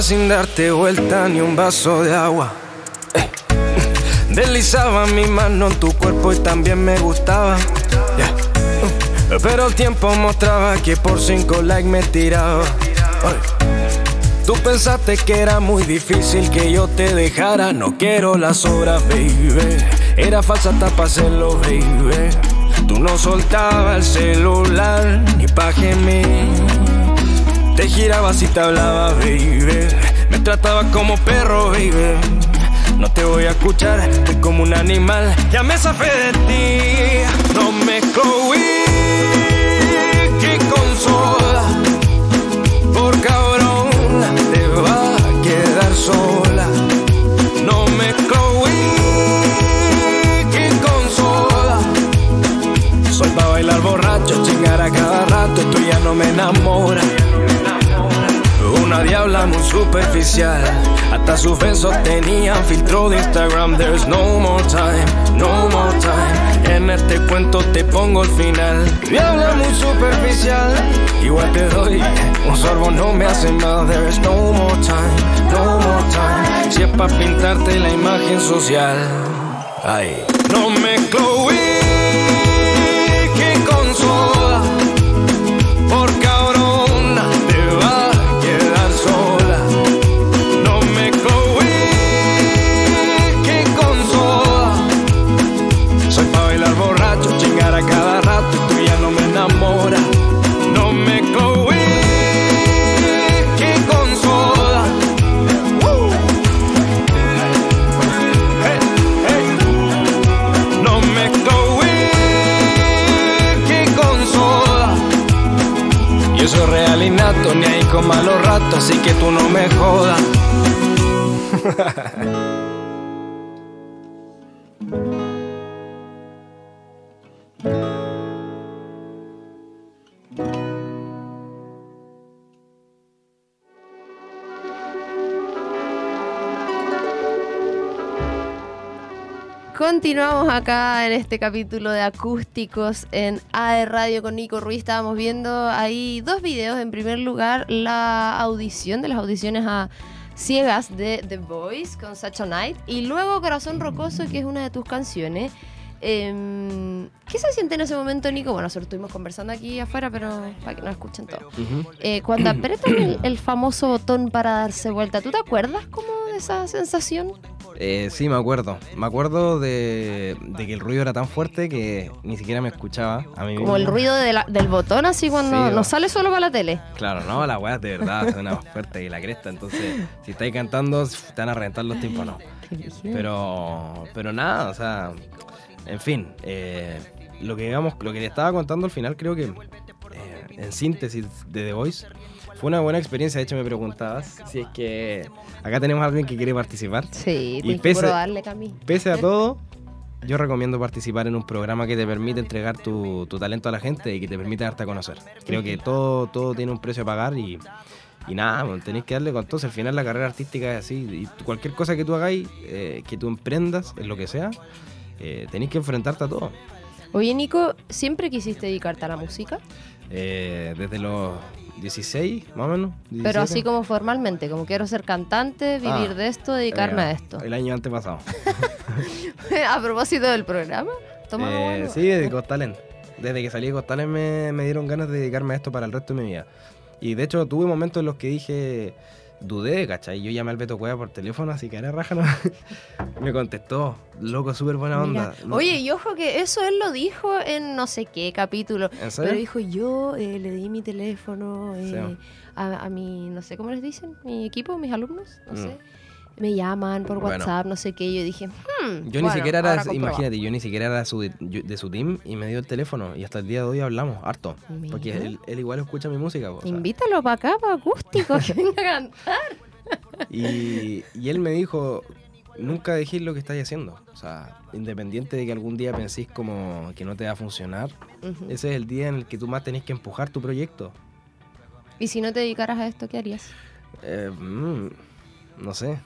Sin darte vuelta ni un vaso de agua. Ey. Deslizaba mi mano en tu cuerpo y también me gustaba. Pero el tiempo mostraba que por cinco likes me tiraba. Tú pensaste que era muy difícil que yo te dejara. No quiero las obras, baby. Era falsa hasta pa' hacerlo, baby. Tú no soltabas el celular ni pa' gemir. Te girabas y te hablaba, baby. Me tratabas como perro, baby. No te voy a escuchar, estoy como un animal. Ya me zafé de ti. No me que con soda. Por cabrón, te va a quedar sola. No me que con soda. Soy pa' bailar borracho, chingar a cada rato, tú ya no me enamoras. Una diabla muy superficial, hasta sus besos tenían filtro de Instagram. There's no more time, no more time. En este cuento te pongo el final. Diabla muy superficial, igual te doy un sorbo, no me hace mal. There's no more time, no more time. Si es pa' pintarte la imagen social. Ay, no me que así que tú no me jodas. Continuamos acá en este capítulo de acústicos en AE Radio con Nico Ruiz. Estábamos viendo ahí dos videos. En primer lugar, la audición de las audiciones a ciegas de The Voice con Such a Night. Y luego Corazón Rocoso, que es una de tus canciones. Em, ¿Qué se siente en ese momento, Nico? Bueno, nosotros estuvimos conversando aquí afuera, pero para que nos escuchen todo. Eh, cuando apretan el, el famoso botón para darse vuelta, ¿tú te acuerdas como de esa sensación? Eh, sí, me acuerdo. Me acuerdo de, de que el ruido era tan fuerte que ni siquiera me escuchaba a mí Como el ruido de la- del botón, así cuando Sí, no sale solo para la tele. Claro, no, la weá de verdad suena más fuerte que la cresta. Entonces, si estáis cantando, te van a reventar los tímpanos. Pero, pero nada, o sea, en fin, eh, lo que digamos, lo que le estaba contando al final, creo que eh, en síntesis de The Voice, fue una buena experiencia. De hecho, me preguntabas si es que acá tenemos a alguien que quiere participar. Sí, Y tienes que pese- Cami. Pese a todo, yo recomiendo participar en un programa que te permite entregar tu, tu talento a la gente y que te permite darte a conocer. Creo que todo, todo tiene un precio a pagar y, y nada, bueno, tenéis que darle con todo. Al final la carrera artística es así. Y cualquier cosa que tú hagáis, eh, que tú emprendas, en lo que sea, eh, tenéis que enfrentarte a todo. Oye, Nico, ¿siempre quisiste dedicarte a la música? Eh, desde los 16, más o menos. Pero 17. así como formalmente, como quiero ser cantante, vivir Ah, de esto, dedicarme Eh, a esto. El año antepasado. a propósito del programa, toma Eh, bueno. sí, de Got Talent. Desde que salí de Got Talent me, me dieron ganas de dedicarme a esto para el resto de mi vida. Y de hecho tuve momentos en los que dije, dudé, ¿cachai? Yo llamé al Beto Cueva por teléfono, así que era raja, ¿no? me contestó, loco, súper buena onda. Mira, Oye, y ojo que eso él lo dijo en no sé qué capítulo. ¿En serio? Pero dijo, yo eh, le di mi teléfono eh, Sí. a, a mi, no sé cómo les dicen, mi equipo, mis alumnos, no Mm. sé. Me llaman por Bueno. WhatsApp, no sé qué. Yo dije, hmm, Yo ni bueno, siquiera ahora era, imagínate, yo ni siquiera era su- yo- de su team y me dio el teléfono y hasta el día de hoy hablamos harto. Porque Mira. él, él igual escucha mi música. o sea, Invítalo para acá, para acústico, que venga a cantar. y, y él me dijo, nunca dejéis lo que estáis haciendo. O sea, independiente de que algún día penséis como que no te va a funcionar, Ujú. ese es el día en el que tú más tenés que empujar tu proyecto. Y si no te dedicaras a esto, ¿qué harías? Eh, mm, no sé.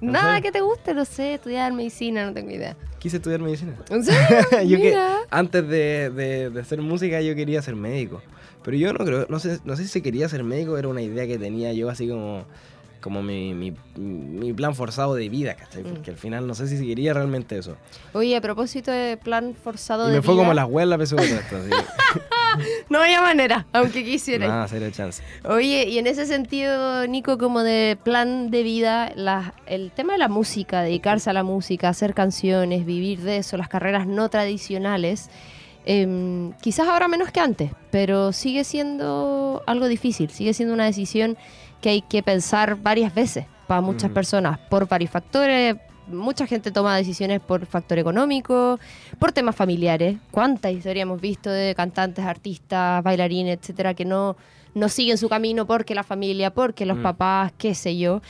¿En Nada serio? que te guste, no sé, estudiar medicina, no tengo idea. Quise estudiar medicina. Yo que Mira. antes de, de- de hacer música yo quería ser médico. Pero yo no creo, no sé, no sé si quería ser médico, era una idea que tenía yo así como, como mi, mi, mi plan forzado de vida, ¿cachai? Mm. Porque al final no sé si quería realmente eso. Oye, a propósito de plan forzado Y de me fue vida, como las huevas la PSU esto. No había manera, aunque quisiera. Nada, cero chance. Oye, y en ese sentido, Nico, como de plan de vida, la- el tema de la música, dedicarse a la música, hacer canciones, vivir de eso, las carreras no tradicionales, em, quizás ahora menos que antes, pero sigue siendo algo difícil, sigue siendo una decisión que hay que pensar varias veces para muchas personas, por varios factores. Mucha gente toma decisiones por factor económico, por temas familiares. ¿Cuánta historia hemos visto de cantantes, artistas, bailarines, etcétera, que no, no siguen su camino porque la familia, porque los Mm. papás, qué sé yo?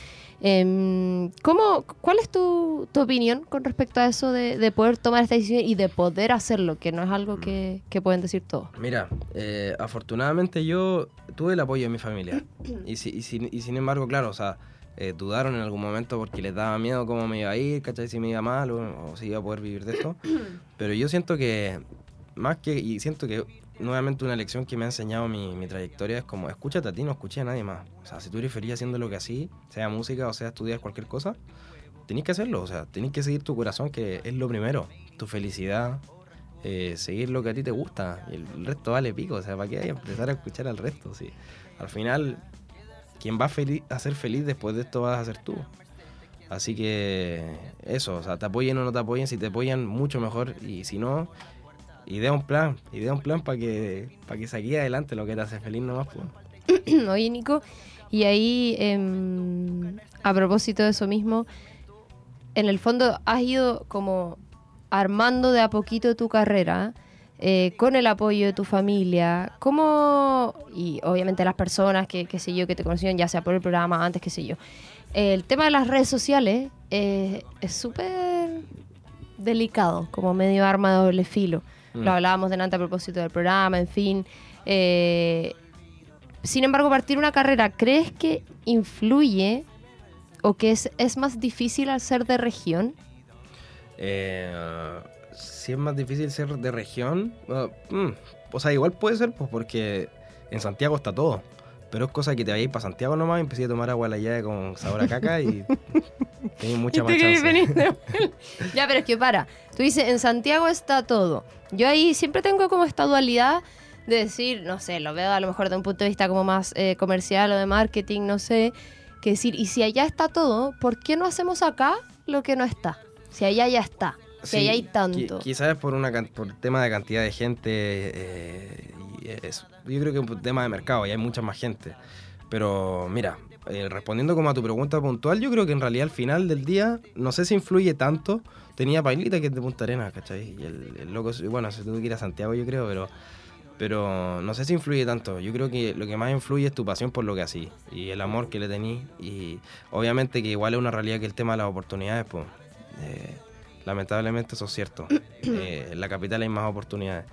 Em, ¿cómo, ¿Cuál es tu, tu opinión con respecto a eso de, de poder tomar esta decisión y de poder hacerlo? Que no es algo que, que pueden decir todos. Mira, eh, afortunadamente yo tuve el apoyo de mi familia. Y, si- y sin, y sin embargo, claro, o sea, eh, dudaron en algún momento porque les daba miedo cómo me iba a ir, ¿cachai? Si me iba mal o, o si iba a poder vivir de esto. Pero yo siento que, más que, y siento que nuevamente una lección que me ha enseñado mi, mi trayectoria es como, escúchate a ti, no escuches a nadie más. O sea, si tú eres feliz haciendo lo que así, sea música o sea estudiar cualquier cosa, tenés que hacerlo. O sea, tenés que seguir tu corazón, que es lo primero. Tu felicidad, eh, seguir lo que a ti te gusta. Y el resto vale pico. O sea, ¿para qué hay empezar a escuchar al resto? Sí. Al final, quien va a, ser feliz después de esto vas a ser tú. Así que eso, o sea, te apoyen o no te apoyen, si te apoyan mucho mejor y si no, idea un plan, idea un plan para que, para que saque adelante lo que te hace feliz nomás. Pues. Oye, Nico, y ahí, em, a propósito de eso mismo, en el fondo has ido como armando de a poquito tu carrera con el apoyo de tu familia. ¿Cómo, y obviamente las personas que, que sé yo, que te conocieron, ya sea por el programa, antes, qué sé yo, el tema de las redes sociales eh, es súper delicado, como medio arma de doble filo. Mm. Lo hablábamos delante a propósito del programa, en fin. Eh, sin embargo, partir una carrera, ¿crees que influye o que es, es más difícil al ser de región? Eh, si es más difícil ser de región, bueno, mm, o sea, igual puede ser, pues porque en Santiago está todo. Pero es cosa que te vayáis para Santiago nomás y empecé a tomar agua a la llave con sabor a caca y tenéis mucha más chance. ya, pero es que para. Tú dices, en Santiago está todo. Yo ahí siempre tengo como esta dualidad de decir, no sé, lo veo a lo mejor de un punto de vista como más eh, comercial o de marketing, no sé, que decir, y si allá está todo, ¿por qué no hacemos acá lo que no está? Si allá ya está, Sí, allá hay tanto. Quizás por una por tema de cantidad de gente, eh, y yo creo que es un tema de mercado y hay mucha más gente. Pero mira, eh, respondiendo como a tu pregunta puntual, yo creo que en realidad al final del día, no sé si influye tanto. Tenía Pailita que es de Punta Arenas, ¿cachai? Y el, el loco, bueno, se tuvo que ir a Santiago, yo creo, pero, pero no sé si influye tanto. Yo creo que lo que más influye es tu pasión por lo que así y el amor que le tenís. Y obviamente que igual es una realidad que el tema de las oportunidades, pues. eh, lamentablemente eso es cierto. Eh, en la capital hay más oportunidades.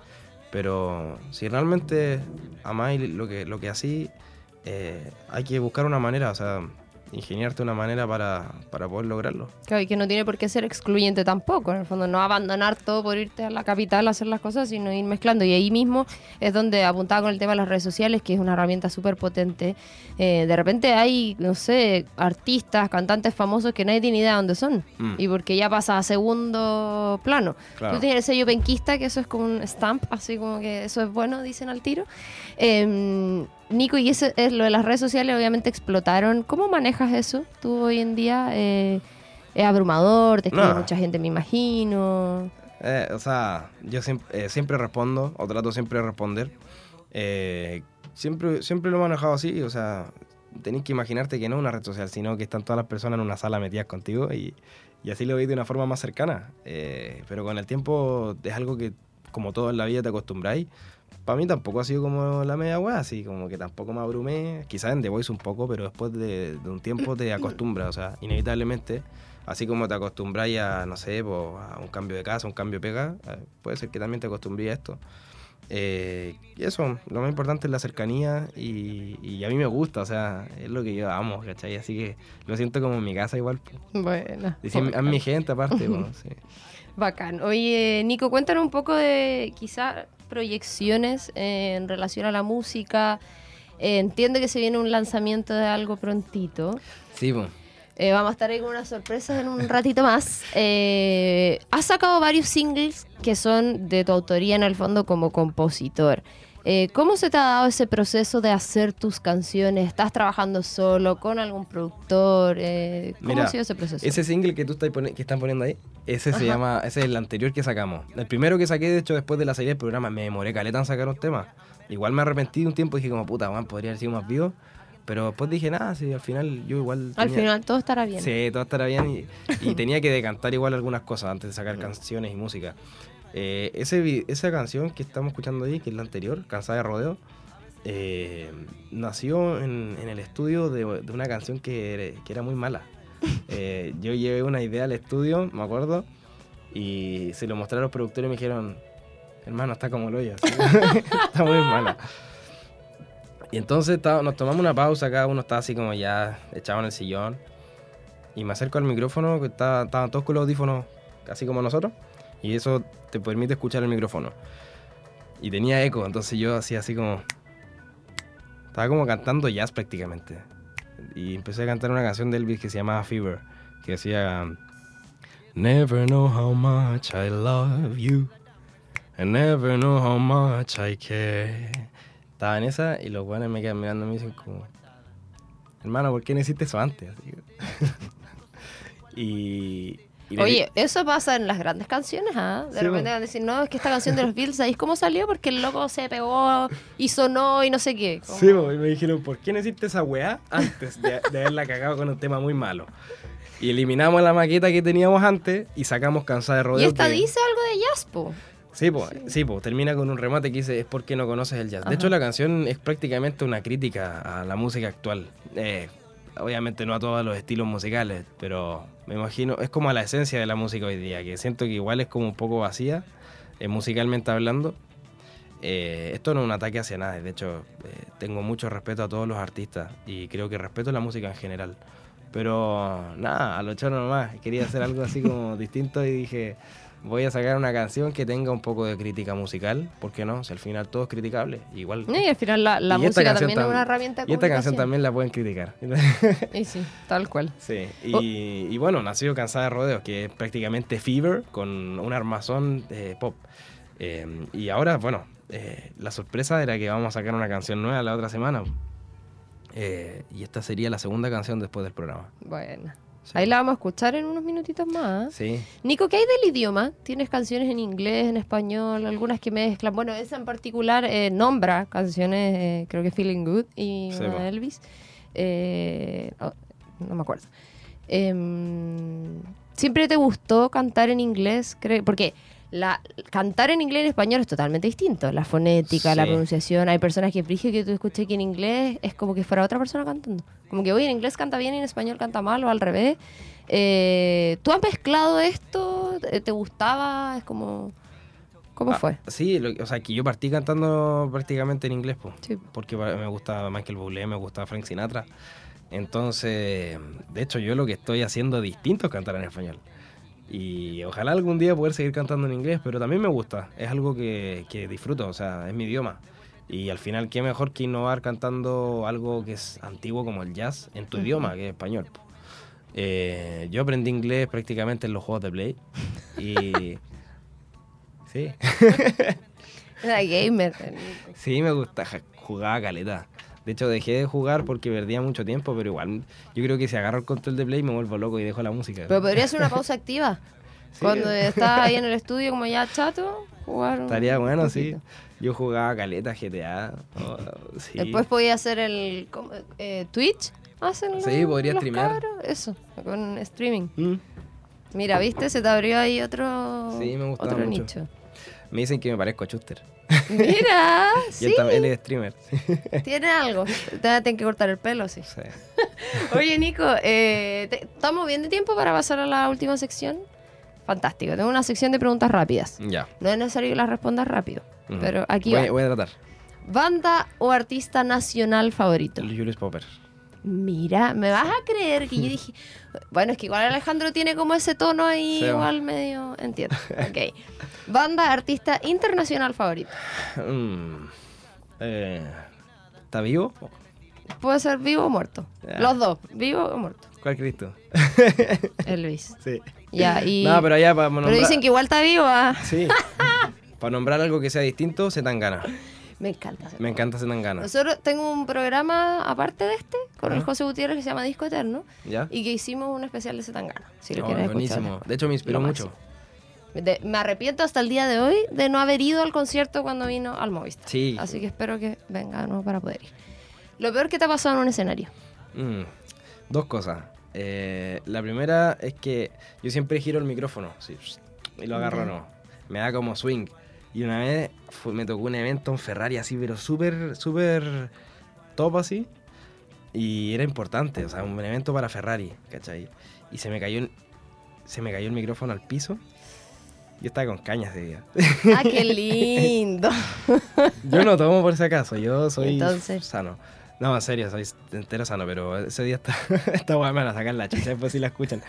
Pero si realmente amáis lo que, lo que así, eh, hay que buscar una manera. O sea, ingeniarte una manera para, para poder lograrlo. Claro, y que no tiene por qué ser excluyente tampoco. En el fondo, no abandonar todo por irte a la capital a hacer las cosas, sino ir mezclando. Y ahí mismo es donde apuntaba con el tema de las redes sociales, que es una herramienta súper potente. Eh, de repente hay, no sé, artistas, cantantes famosos que nadie tiene idea de dónde son. Mm. Y porque ya pasa a segundo plano. Claro. Tú tienes el sello penquista, que eso es como un stamp, así como que eso es bueno, dicen al tiro. Eh, Nico, y eso es lo de las redes sociales, obviamente explotaron. ¿Cómo manejas eso tú hoy en día? Eh, es abrumador, te escribe No. mucha gente, me imagino. Eh, o sea, yo siempre, eh, siempre respondo, o trato siempre de responder. Eh, siempre, siempre lo he manejado así, o sea, tenés que imaginarte que no es una red social, sino que están todas las personas en una sala metidas contigo y, y así lo veis de una forma más cercana. Pero con el tiempo es algo que, como todo en la vida, te acostumbráis. Para mí tampoco ha sido como la media weá, así como que tampoco me abrumé. Quizás en The Voice un poco, pero después de, de un tiempo te acostumbras, o sea, inevitablemente. Así como te acostumbráis a, no sé, po, a un cambio de casa, un cambio de pega, eh, puede ser que también te acostumbres a esto. Eh, y eso, lo más importante es la cercanía y, y a mí me gusta, o sea, es lo que yo amo, ¿cachai? Así que lo siento como en mi casa igual. po. Bueno. A mi gente aparte, po, sí. Bacán. Oye, Nico, cuéntanos un poco de quizá proyecciones eh, en relación a la música. Eh, entiendo que se viene un lanzamiento de algo prontito. Sí, po. Eh, vamos a estar ahí con unas sorpresas en un ratito más. Eh, has sacado varios singles que son de tu autoría en el fondo como compositor. Eh, ¿Cómo se te ha dado ese proceso de hacer tus canciones? ¿Estás trabajando solo, con algún productor? Eh, ¿Cómo Mira, ha sido ese proceso? Ese single que tú estás que están poniendo ahí, ese Ajá. se llama, ese es el anterior que sacamos. El primero que saqué, de hecho, después de la salida del programa, me demoré caleta en sacar un tema. Igual me arrepentí un tiempo y dije como, puta, man, podría haber sido más vivo. Pero después dije, nada, sí, al final yo igual... Al tenía- final todo estará bien. Sí, todo estará bien y, y tenía que decantar igual algunas cosas antes de sacar canciones y música. Eh, ese, esa canción que estamos escuchando ahí, que es la anterior, Cansada de Rodeo, eh, nació en, en el estudio de, de una canción que, era- que era muy mala. Eh, yo llevé una idea al estudio, me acuerdo, y se lo mostré a los productores y me dijeron, hermano, está como así. está muy mala. Y entonces nos tomamos una pausa, cada uno estaba así como ya echado en el sillón. Y me acerco al micrófono, que estaban todos con los audífonos, así como nosotros. Y eso te permite escuchar el micrófono. Y tenía eco, entonces yo hacía así como... Estaba como cantando jazz prácticamente. Y empecé a cantar una canción de Elvis que se llamaba Fever, que decía... Never know how much I love you. I never know how much I care. Estaba en esa y los buenos me quedan mirando y me dicen como... Hermano, ¿por qué no hiciste eso antes? Y... y Oye, eso pasa en las grandes canciones, ¿ah? De Sí, repente van a decir, no, es que esta canción de los Beatles, ¿sabéis cómo salió? Porque el loco se pegó y sonó y no sé qué. Sí, y me dijeron, ¿por qué no hiciste esa weá antes de, de haberla cagado con un tema muy malo? Y eliminamos la maqueta que teníamos antes y sacamos Cansada de y Rodeo. esta que- dice algo de jazz, po. Sí, pues, sí, po, termina con un remate que dice, es porque no conoces el jazz. Ajá. De hecho, la canción es prácticamente una crítica a la música actual. Eh, obviamente no a todos los estilos musicales, pero me imagino, es como a la esencia de la música hoy día, que siento que igual es como un poco vacía, eh, musicalmente hablando. Eh, esto no es un ataque hacia nadie, de hecho, eh, tengo mucho respeto a todos los artistas y creo que respeto la música en general. Pero nada, a lo choro nomás, quería hacer algo así como distinto y dije, voy a sacar una canción que tenga un poco de crítica musical, ¿por qué no? Si al final todo es criticable, igual. Y al final la, música también es una herramienta de Y esta canción también la pueden criticar. Y sí, tal cual. sí, Oh. y, bueno, nació Cansada de Rodeos, que es prácticamente Fever con un armazón pop. Eh, y ahora, bueno, eh, la sorpresa era que vamos a sacar una canción nueva la otra semana. Eh, y esta sería la segunda canción después del programa. Bueno. Sí. Ahí la vamos a escuchar en unos minutitos más. Sí. Nico, ¿qué hay del idioma? ¿Tienes canciones en inglés, en español, algunas que mezclan? Bueno, esa en particular eh, nombra canciones, eh, creo que Feeling Good y Sí, una po. de Elvis. Eh, oh, no me acuerdo. Em, ¿Siempre te gustó cantar en inglés? Porque la, cantar en inglés y en español es totalmente distinto. La fonética, la pronunciación. Hay personas que frige que tú escuches que en inglés es como que fuera otra persona cantando. Como que hoy en inglés canta bien y en español canta mal o al revés. Eh, ¿Tú has mezclado esto? ¿Te, gustaba? Es como... ¿Cómo Ah, fue? Sí, lo- o sea, que yo partí cantando prácticamente en inglés. Sí. Porque me gusta Michael Bublé, me gusta Frank Sinatra. Entonces, de hecho, yo lo que estoy haciendo distinto es cantar en español. Y ojalá algún día poder seguir cantando en inglés, pero también me gusta. Es algo que, que disfruto, o sea, es mi idioma. Y al final, qué mejor que innovar cantando algo que es antiguo como el jazz en tu idioma, que es español. Eh, yo aprendí inglés prácticamente en los juegos de Play. Y. Sí. Era gamer. Sí, me gusta, ja- jugaba caleta. De hecho, dejé de jugar porque perdía mucho tiempo, pero igual yo creo que si agarro el control de Play me vuelvo loco y dejo la música. Pero podría ser una pausa activa. Sí. Cuando estás ahí en el estudio como ya chato, jugar Estaría bueno, sí. Yo jugaba caleta, GTA. oh, sí. Después podía hacer el. Eh, Twitch. ¿Hacen Sí, los- podría los streamear. cabros? Eso, con streaming. Mm. Mira, ¿viste? Se te abrió ahí otro, Sí, me otro mucho. nicho. Me dicen que me parezco a Chuster. Mira, sí, él, también, él es streamer. tiene algo. Te vas a tener que cortar el pelo, sí. Sí. Oye, Nico, eh, te- ¿estamos bien de tiempo para pasar a la última sección? Fantástico. Tengo una sección de preguntas rápidas. Ya. No es necesario que las respondas rápido. Pero aquí voy, va. voy a tratar. ¿Banda o artista nacional favorito? Julius Popper. Mira, ¿me vas a creer que yo dije... Bueno, es que igual Alejandro tiene como ese tono ahí, Sí. igual medio... Entiendo. Ok. Banda, artista internacional favorito. Mm. Eh, ¿Está vivo? Puede ser vivo o muerto. Los dos, vivo o muerto. ¿Cuál Cristo? Elvis. Sí. Ya, y... No, pero allá para pero dicen que igual está vivo, ah. Sí. para nombrar algo que sea distinto, Zetangana. Me encanta. Me encanta Zetangana. Nosotros tengo un programa aparte de este con el. José Gutiérrez que se llama Disco Eterno ¿Ya? y que hicimos un especial de Zetangana. Si lo Oh, quieres buenísimo. escuchar. De hecho, me inspiró Lo mucho. De- me arrepiento hasta el día de hoy de no haber ido al concierto cuando vino al Movistar. Sí. Así que espero que venga de nuevo para poder ir. Lo peor que te ha pasado en un escenario. Mm, Dos cosas. Eh, la primera es que yo siempre giro el micrófono sí, y lo agarro Ya. no. Me da como swing. Y una vez fue- me tocó un evento en Ferrari así, pero súper, súper top así. Y era importante, o sea, un evento para Ferrari, ¿cachai? Y se me cayó, el- se me cayó el micrófono al piso. Yo estaba con cañas de día. ¡Ah, qué lindo! Yo no tomo por si acaso, yo soy Entonces. sano. No, en serio, soy entero sano, pero ese día está, esta weá me van a sacar la chucha, después si la escuchan.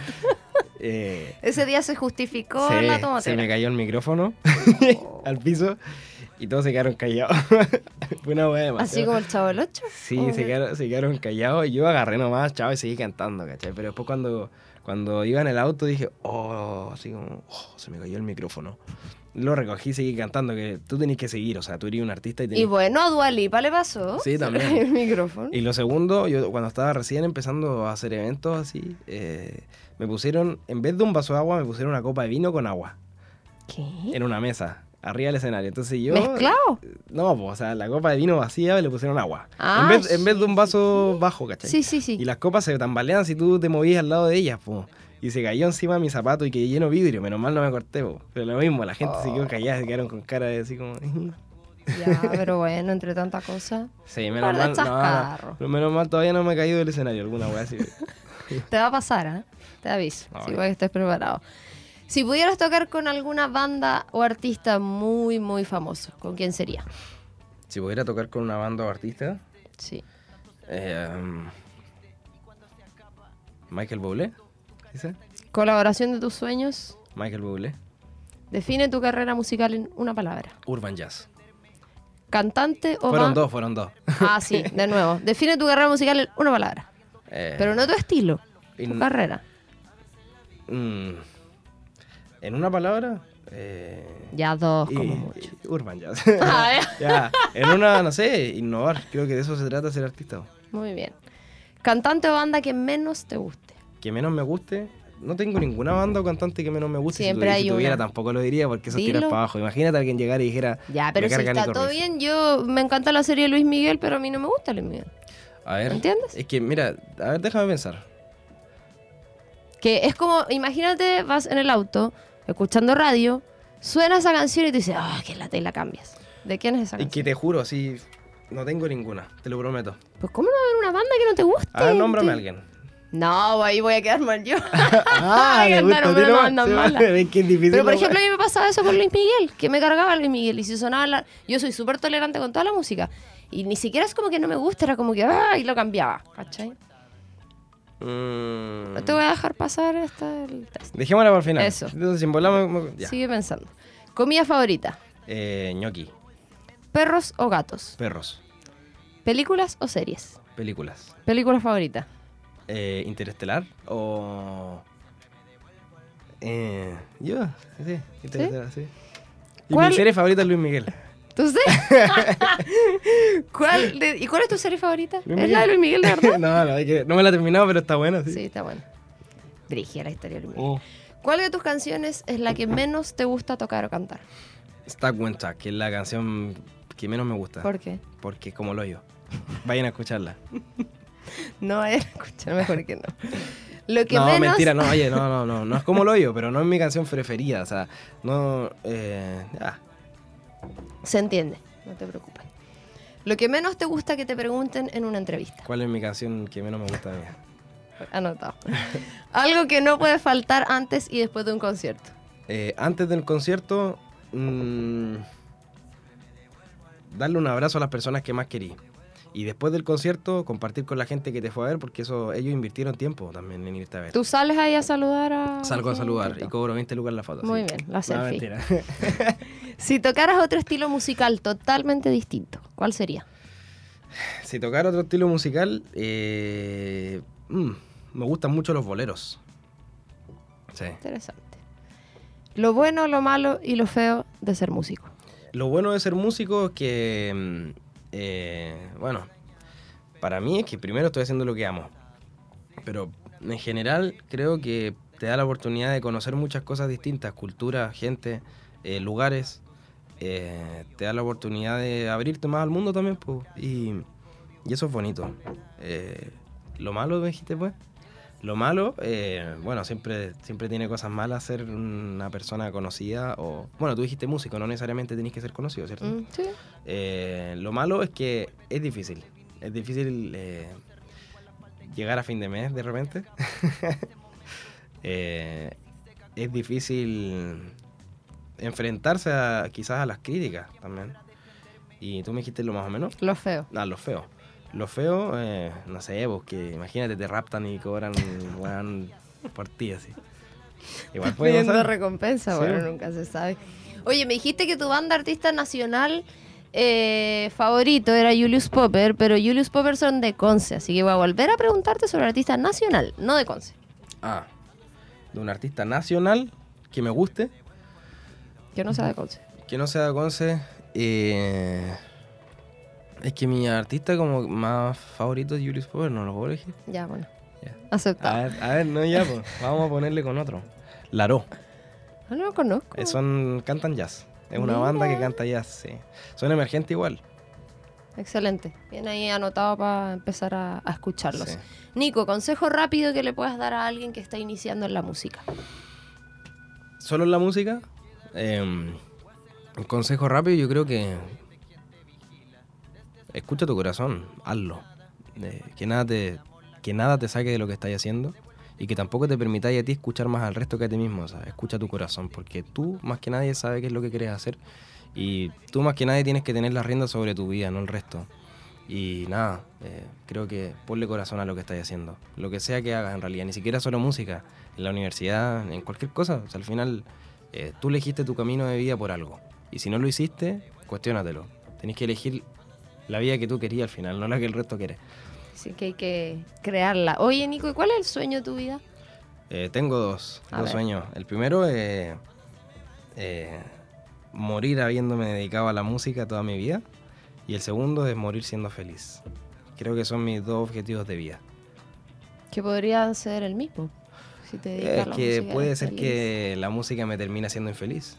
Eh, Ese día se justificó se, la se tomatera. me cayó el micrófono al piso y todos se quedaron callados. Fue una demasiado. Así como el chavo del 8. Sí, se quedaron, se quedaron callados y yo agarré nomás, chao, y seguí cantando, ¿cachai? Pero después cuando, cuando iba en el auto dije, oh, así como, oh, se me cayó el micrófono. Lo recogí y seguí cantando, que tú tenés que seguir, o sea, tú eres un artista y tenés Y bueno, a Dualipa le pasó. Sí, también. El micrófono. Y lo segundo, yo cuando estaba recién empezando a hacer eventos así, eh, me pusieron, en vez de un vaso de agua, me pusieron una copa de vino con agua ¿Qué? en una mesa, arriba del escenario. Entonces yo... ¿Mezclado? No, pues, o sea, la copa de vino vacía le pusieron agua. Ah, en, vez, en vez de un vaso bajo, ¿cachai? Sí, sí, sí. Y las copas se tambalean si tú te movías al lado de ellas, pues. Y se cayó encima de mi zapato y quedé lleno de vidrio. Menos mal no me corté, po. Pero lo mismo, la gente se quedó callada, se quedaron con cara de así como... Ya, pero bueno, entre tanta cosa. Sí, menos mal. no, no, pero menos mal todavía no me he caído del escenario, alguna wea así. Te va a pasar, ¿eh? Te aviso. Ay. Así para que estés preparado. Si pudieras tocar con alguna banda o artista muy, muy famoso, ¿con quién sería? Si pudiera tocar con una banda o artista, Sí. eh, um, Michael Bublé, Colaboración de tus sueños. Michael Bublé, Define tu carrera musical en una palabra. Urban Jazz. Cantante o Fueron dos, fueron dos. Ah, sí, de nuevo. Define tu carrera musical en una palabra. Eh, Pero no tu estilo, tu in- carrera. mm, en una palabra, eh, Ya dos, y- como mucho. Urban Jazz. Ah, ya, en una, no sé, innovar. Creo que de eso se trata ser artista. Muy bien. Cantante o banda que menos te guste. Que menos me guste. No tengo ninguna banda o cantante que menos me guste. Siempre si, tu- hay si tuviera tampoco lo diría porque eso tirar para abajo. Imagínate a alguien llegar y dijera. Ya, pero si está todo bien, yo me encanta la serie de Luis Miguel, pero a mí no me gusta Luis Miguel. A ver. ¿Entiendes? Es que, mira, a ver, déjame pensar. Que es como, imagínate, vas en el auto, escuchando radio, suena esa canción y te dices, ah, que la te la cambias. ¿De quién es esa Y canción? que te juro, así. No tengo ninguna, te lo prometo. Pues, ¿cómo no va a haber una banda que no te guste? A ver, nómbrame a alguien. No, ahí voy a quedar mal yo. Ah, gusta, que es difícil Pero, por ejemplo, a mí me pasaba eso con Luis Miguel, que me cargaba Luis Miguel. Y si sonaba la... Yo soy súper tolerante con toda la música. Y ni siquiera es como que no me gusta, era como que, ah, y lo cambiaba, ¿cachai? Mm, Te voy a dejar pasar esta, el test. Dejémosla para el final. Eso. Entonces, si volamos, mo- ya. Sigue pensando. Comida favorita. Eh, ñoqui, ¿Perros o gatos? perros, ¿Películas o series? películas. ¿Película favorita? Eh, Interestelar o... Eh, yo, sí, Interestelar, sí. Y ¿Cuál- mi serie favorita es Luis Miguel. ¿Tú? ¿Cuál de- ¿Y cuál es tu serie favorita? ¿Es la de Luis Miguel, de verdad? no, no, que- no me la he terminado, pero está buena, sí. Sí, está bueno. Dirigía la historia de Luis Miguel. Oh. ¿Cuál de tus canciones es la que menos te gusta tocar o cantar? When Stuck, que es la canción que menos me gusta. ¿Por qué? Porque como lo yo. Vayan a escucharla. No, a escuchar mejor que no. Lo que no, menos... mentira, no, oye, no, no, no. No es como lo yo, pero no es mi canción preferida. O sea, no. Eh. Se entiende, no te preocupes. Lo que menos te gusta que te pregunten en una entrevista. ¿Cuál es mi canción que menos me gusta de mí? Anotado. Algo que no puede faltar antes y después de un concierto. Eh, antes del concierto, mm, darle un abrazo a las personas que más querí. Y después del concierto, compartir con la gente que te fue a ver, porque eso ellos invirtieron tiempo también en irte a ver. ¿Tú sales ahí a saludar a...? Salgo a saludar y cobro 20 lucas la foto. Muy bien, la selfie. Si tocaras otro estilo musical totalmente distinto, ¿cuál sería? si tocar otro estilo musical, eh, mm, me gustan mucho los boleros. Sí. Interesante. Lo bueno, lo malo y lo feo de ser músico. Lo bueno de ser músico es que, mm, eh, bueno, para mí es que primero estoy haciendo lo que amo. Pero en general creo que te da la oportunidad de conocer muchas cosas distintas, culturas, gente, eh, lugares. eh, te da la oportunidad de abrirte más al mundo también, pues. Y, y eso es bonito. Eh, lo malo, me dijiste, pues. Lo malo, eh, bueno, siempre, siempre tiene cosas malas ser una persona conocida o... Bueno, tú dijiste músico, no necesariamente tenés que ser conocido, ¿cierto? Mm, sí. Eh, lo malo es que es difícil. Es difícil eh, llegar a fin de mes de repente. Es difícil enfrentarse a, quizás a las críticas también. Y tú me dijiste lo más o menos. Lo feo. Ah, lo feo. Lo feo, eh, no sé, pues que imagínate, te raptan y cobran weón, por ti así. Igual puede Pidiendo pasar. recompensa, Sí. bueno, nunca se sabe. Oye, me dijiste que tu banda artista nacional eh, favorito era Julius Popper, pero Julius Popper son de Conce, así que voy a volver a preguntarte sobre artista nacional, no de Conce. Ah, de un artista nacional que me guste. Que no sea de Conce. Que no sea Conce. eh, es que mi artista como más favorito es Julius Popper, no lo puedo elegir. Ya, bueno. Ya. Aceptado. A ver, a ver, no ya, pues. Vamos a ponerle con otro. Laro. Ah, no lo conozco. Eh, son, cantan jazz. Es una Mira. banda que canta jazz, sí. Son emergentes igual. Excelente. Bien ahí anotado para empezar a, a escucharlos. Sí. Nico, consejo rápido que le puedas dar a alguien que está iniciando en la música. Solo en la música. eh, un consejo rápido, yo creo que. Escucha tu corazón, hazlo. Eh, que, nada te, que nada te saque de lo que estás haciendo y que tampoco te permitáis a ti escuchar más al resto que a ti mismo. escucha tu corazón, porque tú más que nadie sabes qué es lo que quieres hacer y tú más que nadie tienes que tener las riendas sobre tu vida, no el resto. Y nada, eh, creo que ponle corazón a lo que estás haciendo. Lo que sea que hagas en realidad, ni siquiera solo música, en la universidad, en cualquier cosa. Al final eh, tú elegiste tu camino de vida por algo. Y si no lo hiciste, cuestiónatelo. Tenés que elegir la vida que tú querías al final, no la que el resto quiere. Así que hay que crearla. Oye, Nico, ¿y cuál es el sueño de tu vida? Eh, tengo dos, A dos sueños. El primero es eh, morir habiéndome dedicado a la música toda mi vida. Y el segundo es morir siendo feliz. Creo que son mis dos objetivos de vida. Que podría ser el mismo. Si te dedicas a Es la que música, puede ser feliz. que la música me termine haciendo infeliz.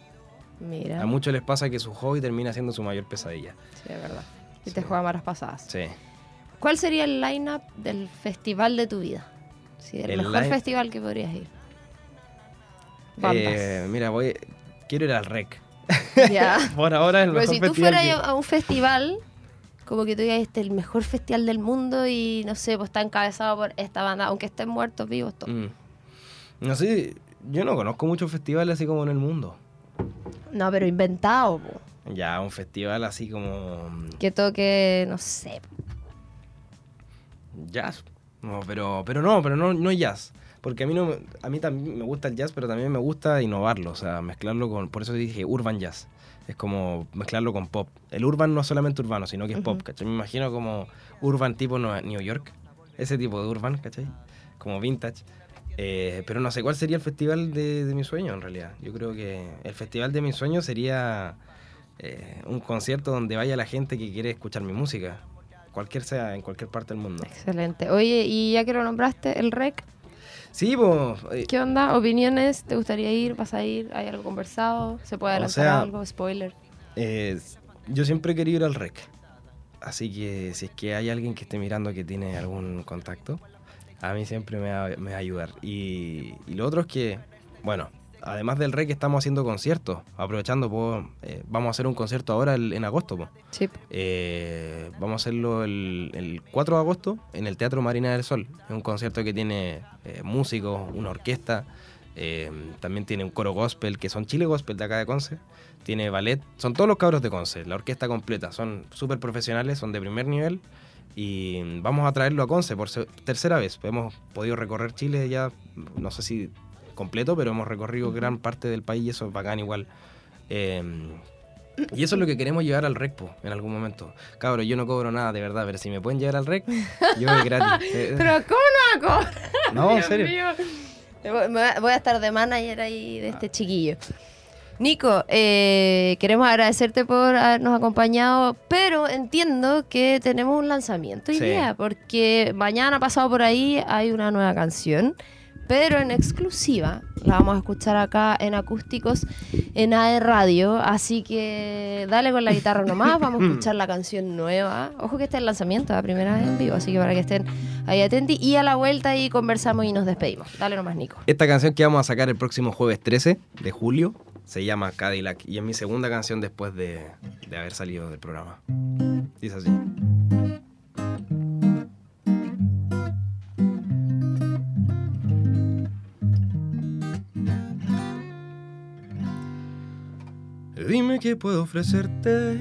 Mira, A muchos les pasa que su hobby termina siendo su mayor pesadilla. sí, es verdad. Y Sí. te juega malas pasadas. Sí. ¿Cuál sería el line-up del festival de tu vida? Sí, el, El mejor line- festival que podrías ir. Eh, mira, voy, quiero ir al REC. ya. Por ahora el Pero mejor si tú fueras que- a un festival, como que tú digas, este es el mejor festival del mundo y no sé, pues está encabezado por esta banda, aunque estén muertos, vivos, todos. Mm. No sé, yo no conozco muchos festivales así como en el mundo. No, pero inventado, po. Ya, un festival así como mm, que toque, no sé, jazz. No, pero, pero no, pero no, no jazz. Porque a mí, no, me- a mí también me gusta el jazz, pero también me gusta innovarlo, o sea, mezclarlo con... Por eso dije urban jazz. Es como mezclarlo con pop. El urban no es solamente urbano, sino que es pop, ¿cachai? Me imagino como urban tipo New York. Ese tipo de urban, ¿cachai? Como vintage. Eh, pero no sé cuál sería el festival de, de mi sueño, en realidad. Yo creo que el festival de mi sueño sería eh, un concierto donde vaya la gente que quiere escuchar mi música. Cualquier sea, en cualquier parte del mundo. Excelente. Oye, y ya que lo nombraste, el REC, Sí, pues... ¿qué onda? ¿Opiniones? ¿Te gustaría ir? ¿Vas a ir? ¿Hay algo conversado? ¿Se puede O adelantar sea, algo? ¿Spoiler? Eh, yo siempre he querido ir al REC. Así que si es que hay alguien que esté mirando que tiene algún contacto, a mí siempre me va, me va a ayudar. Y, y lo otro es que, bueno, además del REC estamos haciendo conciertos. Aprovechando, pues, eh, vamos a hacer un concierto ahora el- en agosto. pues. Sí. Eh, vamos a hacerlo el, el 4 de agosto en el Teatro Marina del Sol. Es un concierto que tiene eh, músicos, una orquesta, también tiene un coro gospel, que son Chile Gospel de acá de Conce. Tiene ballet, son todos los cabros de Conce, la orquesta completa. Son súper profesionales, son de primer nivel. Y vamos a traerlo a Conce por tercera vez. Hemos podido recorrer Chile ya, no sé si completo, pero hemos recorrido gran parte del país y eso es bacán igual. Eh, y eso es lo que queremos llevar al REC po, en algún momento. Cabro, yo no cobro nada, de verdad, pero si me pueden llevar al REC, yo voy gratis. Pero ¿cómo no va a cobrar? no, en serio. mío. Voy- a estar de manager ahí de este chiquillo. Nico, eh, queremos agradecerte por habernos acompañado, pero entiendo que tenemos un lanzamiento hoy Sí. día, porque mañana pasado por ahí hay una nueva canción, pero en exclusiva. La vamos a escuchar acá en acústicos en AE Radio, así que dale con la guitarra nomás, vamos a escuchar la canción nueva. Ojo que este es el lanzamiento, la primera vez en vivo, así que para que estén ahí atentos. Y a la vuelta ahí conversamos y nos despedimos. Dale nomás, Nico. Esta canción que vamos a sacar el próximo jueves 13 de julio se llama Cadillac y es mi segunda canción después de, de haber salido del programa. Dice así. Dime qué puedo ofrecerte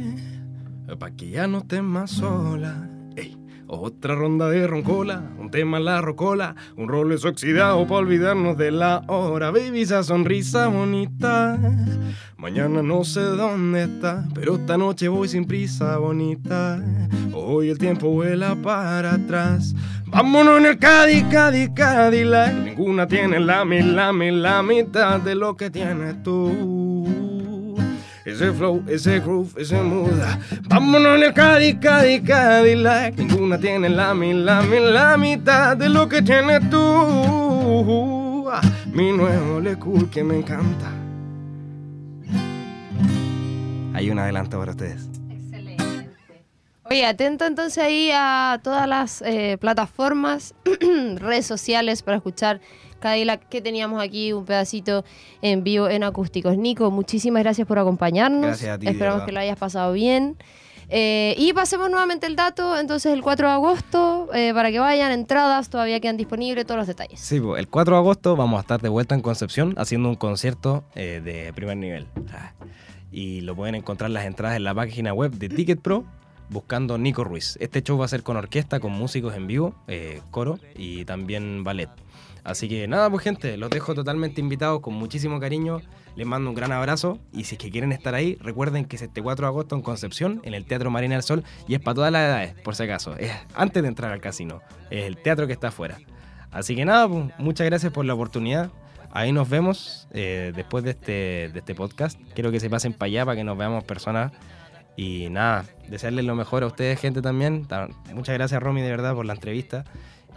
para que ya no estés más sola. Ey, otra ronda de roncola, un tema la rocola, un Rolex oxidado para olvidarnos de la hora. Baby, esa sonrisa bonita. Mañana no sé dónde está, pero esta noche voy sin prisa bonita. Hoy el tiempo vuela para atrás. Vámonos en el Cádiz, Cádiz, Cadillac. Ninguna tiene la, la, la mitad de lo que tienes tú. Ese flow, ese groove, ese muda. Vámonos en el Cádiz, Cádiz, Cadillac. Ninguna tiene la, la, la mitad de lo que tienes tú. Mi nuevo Le Cool que me encanta. Hay un adelanto para ustedes. Excelente. Oye, atento entonces ahí a todas las eh, plataformas, redes sociales para escuchar Cadillac que teníamos aquí un pedacito en vivo en acústicos. Nico, muchísimas gracias por acompañarnos. Gracias a ti, Esperamos que lo hayas pasado bien. Eh, y pasemos nuevamente el dato, entonces el 4 de agosto, eh, para que vayan, entradas todavía quedan disponibles, todos los detalles. Sí, pues, el 4 de agosto vamos a estar de vuelta en Concepción haciendo un concierto eh, de primer nivel. Ah, Y lo pueden encontrar las entradas en la página web de Ticket Pro buscando Nico Ruiz. Este show va a ser con orquesta, con músicos en vivo, coro y también ballet. Así que nada, pues gente, los dejo totalmente invitados con muchísimo cariño. Les mando un gran abrazo y si es que quieren estar ahí, recuerden que es este 4 de agosto en Concepción, en el Teatro Marina del Sol, y es para todas las edades, por si acaso. Es antes de entrar al casino. Es el teatro que está afuera. Así que nada, pues, muchas gracias por la oportunidad. Ahí nos vemos eh, después de este, de este podcast. Quiero que se pasen para allá para que nos veamos personas. Y nada, desearles lo mejor a ustedes, gente, también. Ta- Muchas gracias, Romy, de verdad, por la entrevista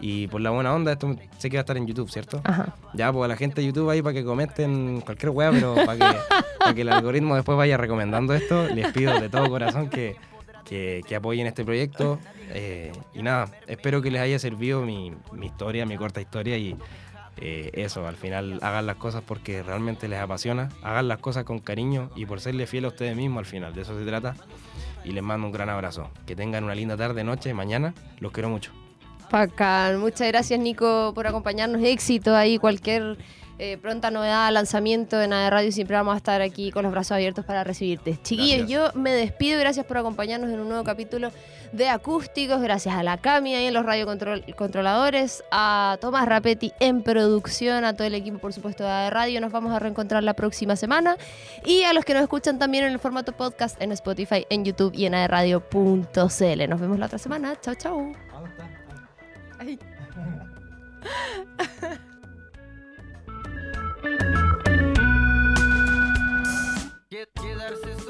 y por la buena onda. Esto sé que va a estar en YouTube, ¿cierto? Ajá. Ya, pues a la gente de YouTube ahí para que comenten cualquier weá, pero para que, para que el algoritmo después vaya recomendando esto, les pido de todo corazón que, que, que apoyen este proyecto. Eh, y nada, espero que les haya servido mi, mi historia, mi corta historia y eh, eso, al final hagan las cosas porque realmente les apasiona, hagan las cosas con cariño y por serle fiel a ustedes mismos al final, de eso se trata. Y les mando un gran abrazo. Que tengan una linda tarde, noche, mañana. Los quiero mucho. Bacán. Muchas gracias, Nico, por acompañarnos. Éxito ahí, cualquier eh, pronta novedad, lanzamiento en AE Radio. Siempre vamos a estar aquí con los brazos abiertos para recibirte. Chiquillos, yo me despido. Gracias por acompañarnos en un nuevo capítulo de Acústicos. Gracias a la Cami ahí en los radiocontroladores, a Tomás Rapetti en producción, a todo el equipo, por supuesto, de Radio. Nos vamos a reencontrar la próxima semana. Y a los que nos escuchan también en el formato podcast en Spotify, en YouTube y en aeradio.cl. Nos vemos la otra semana. Chao, chao. はい Get, get out of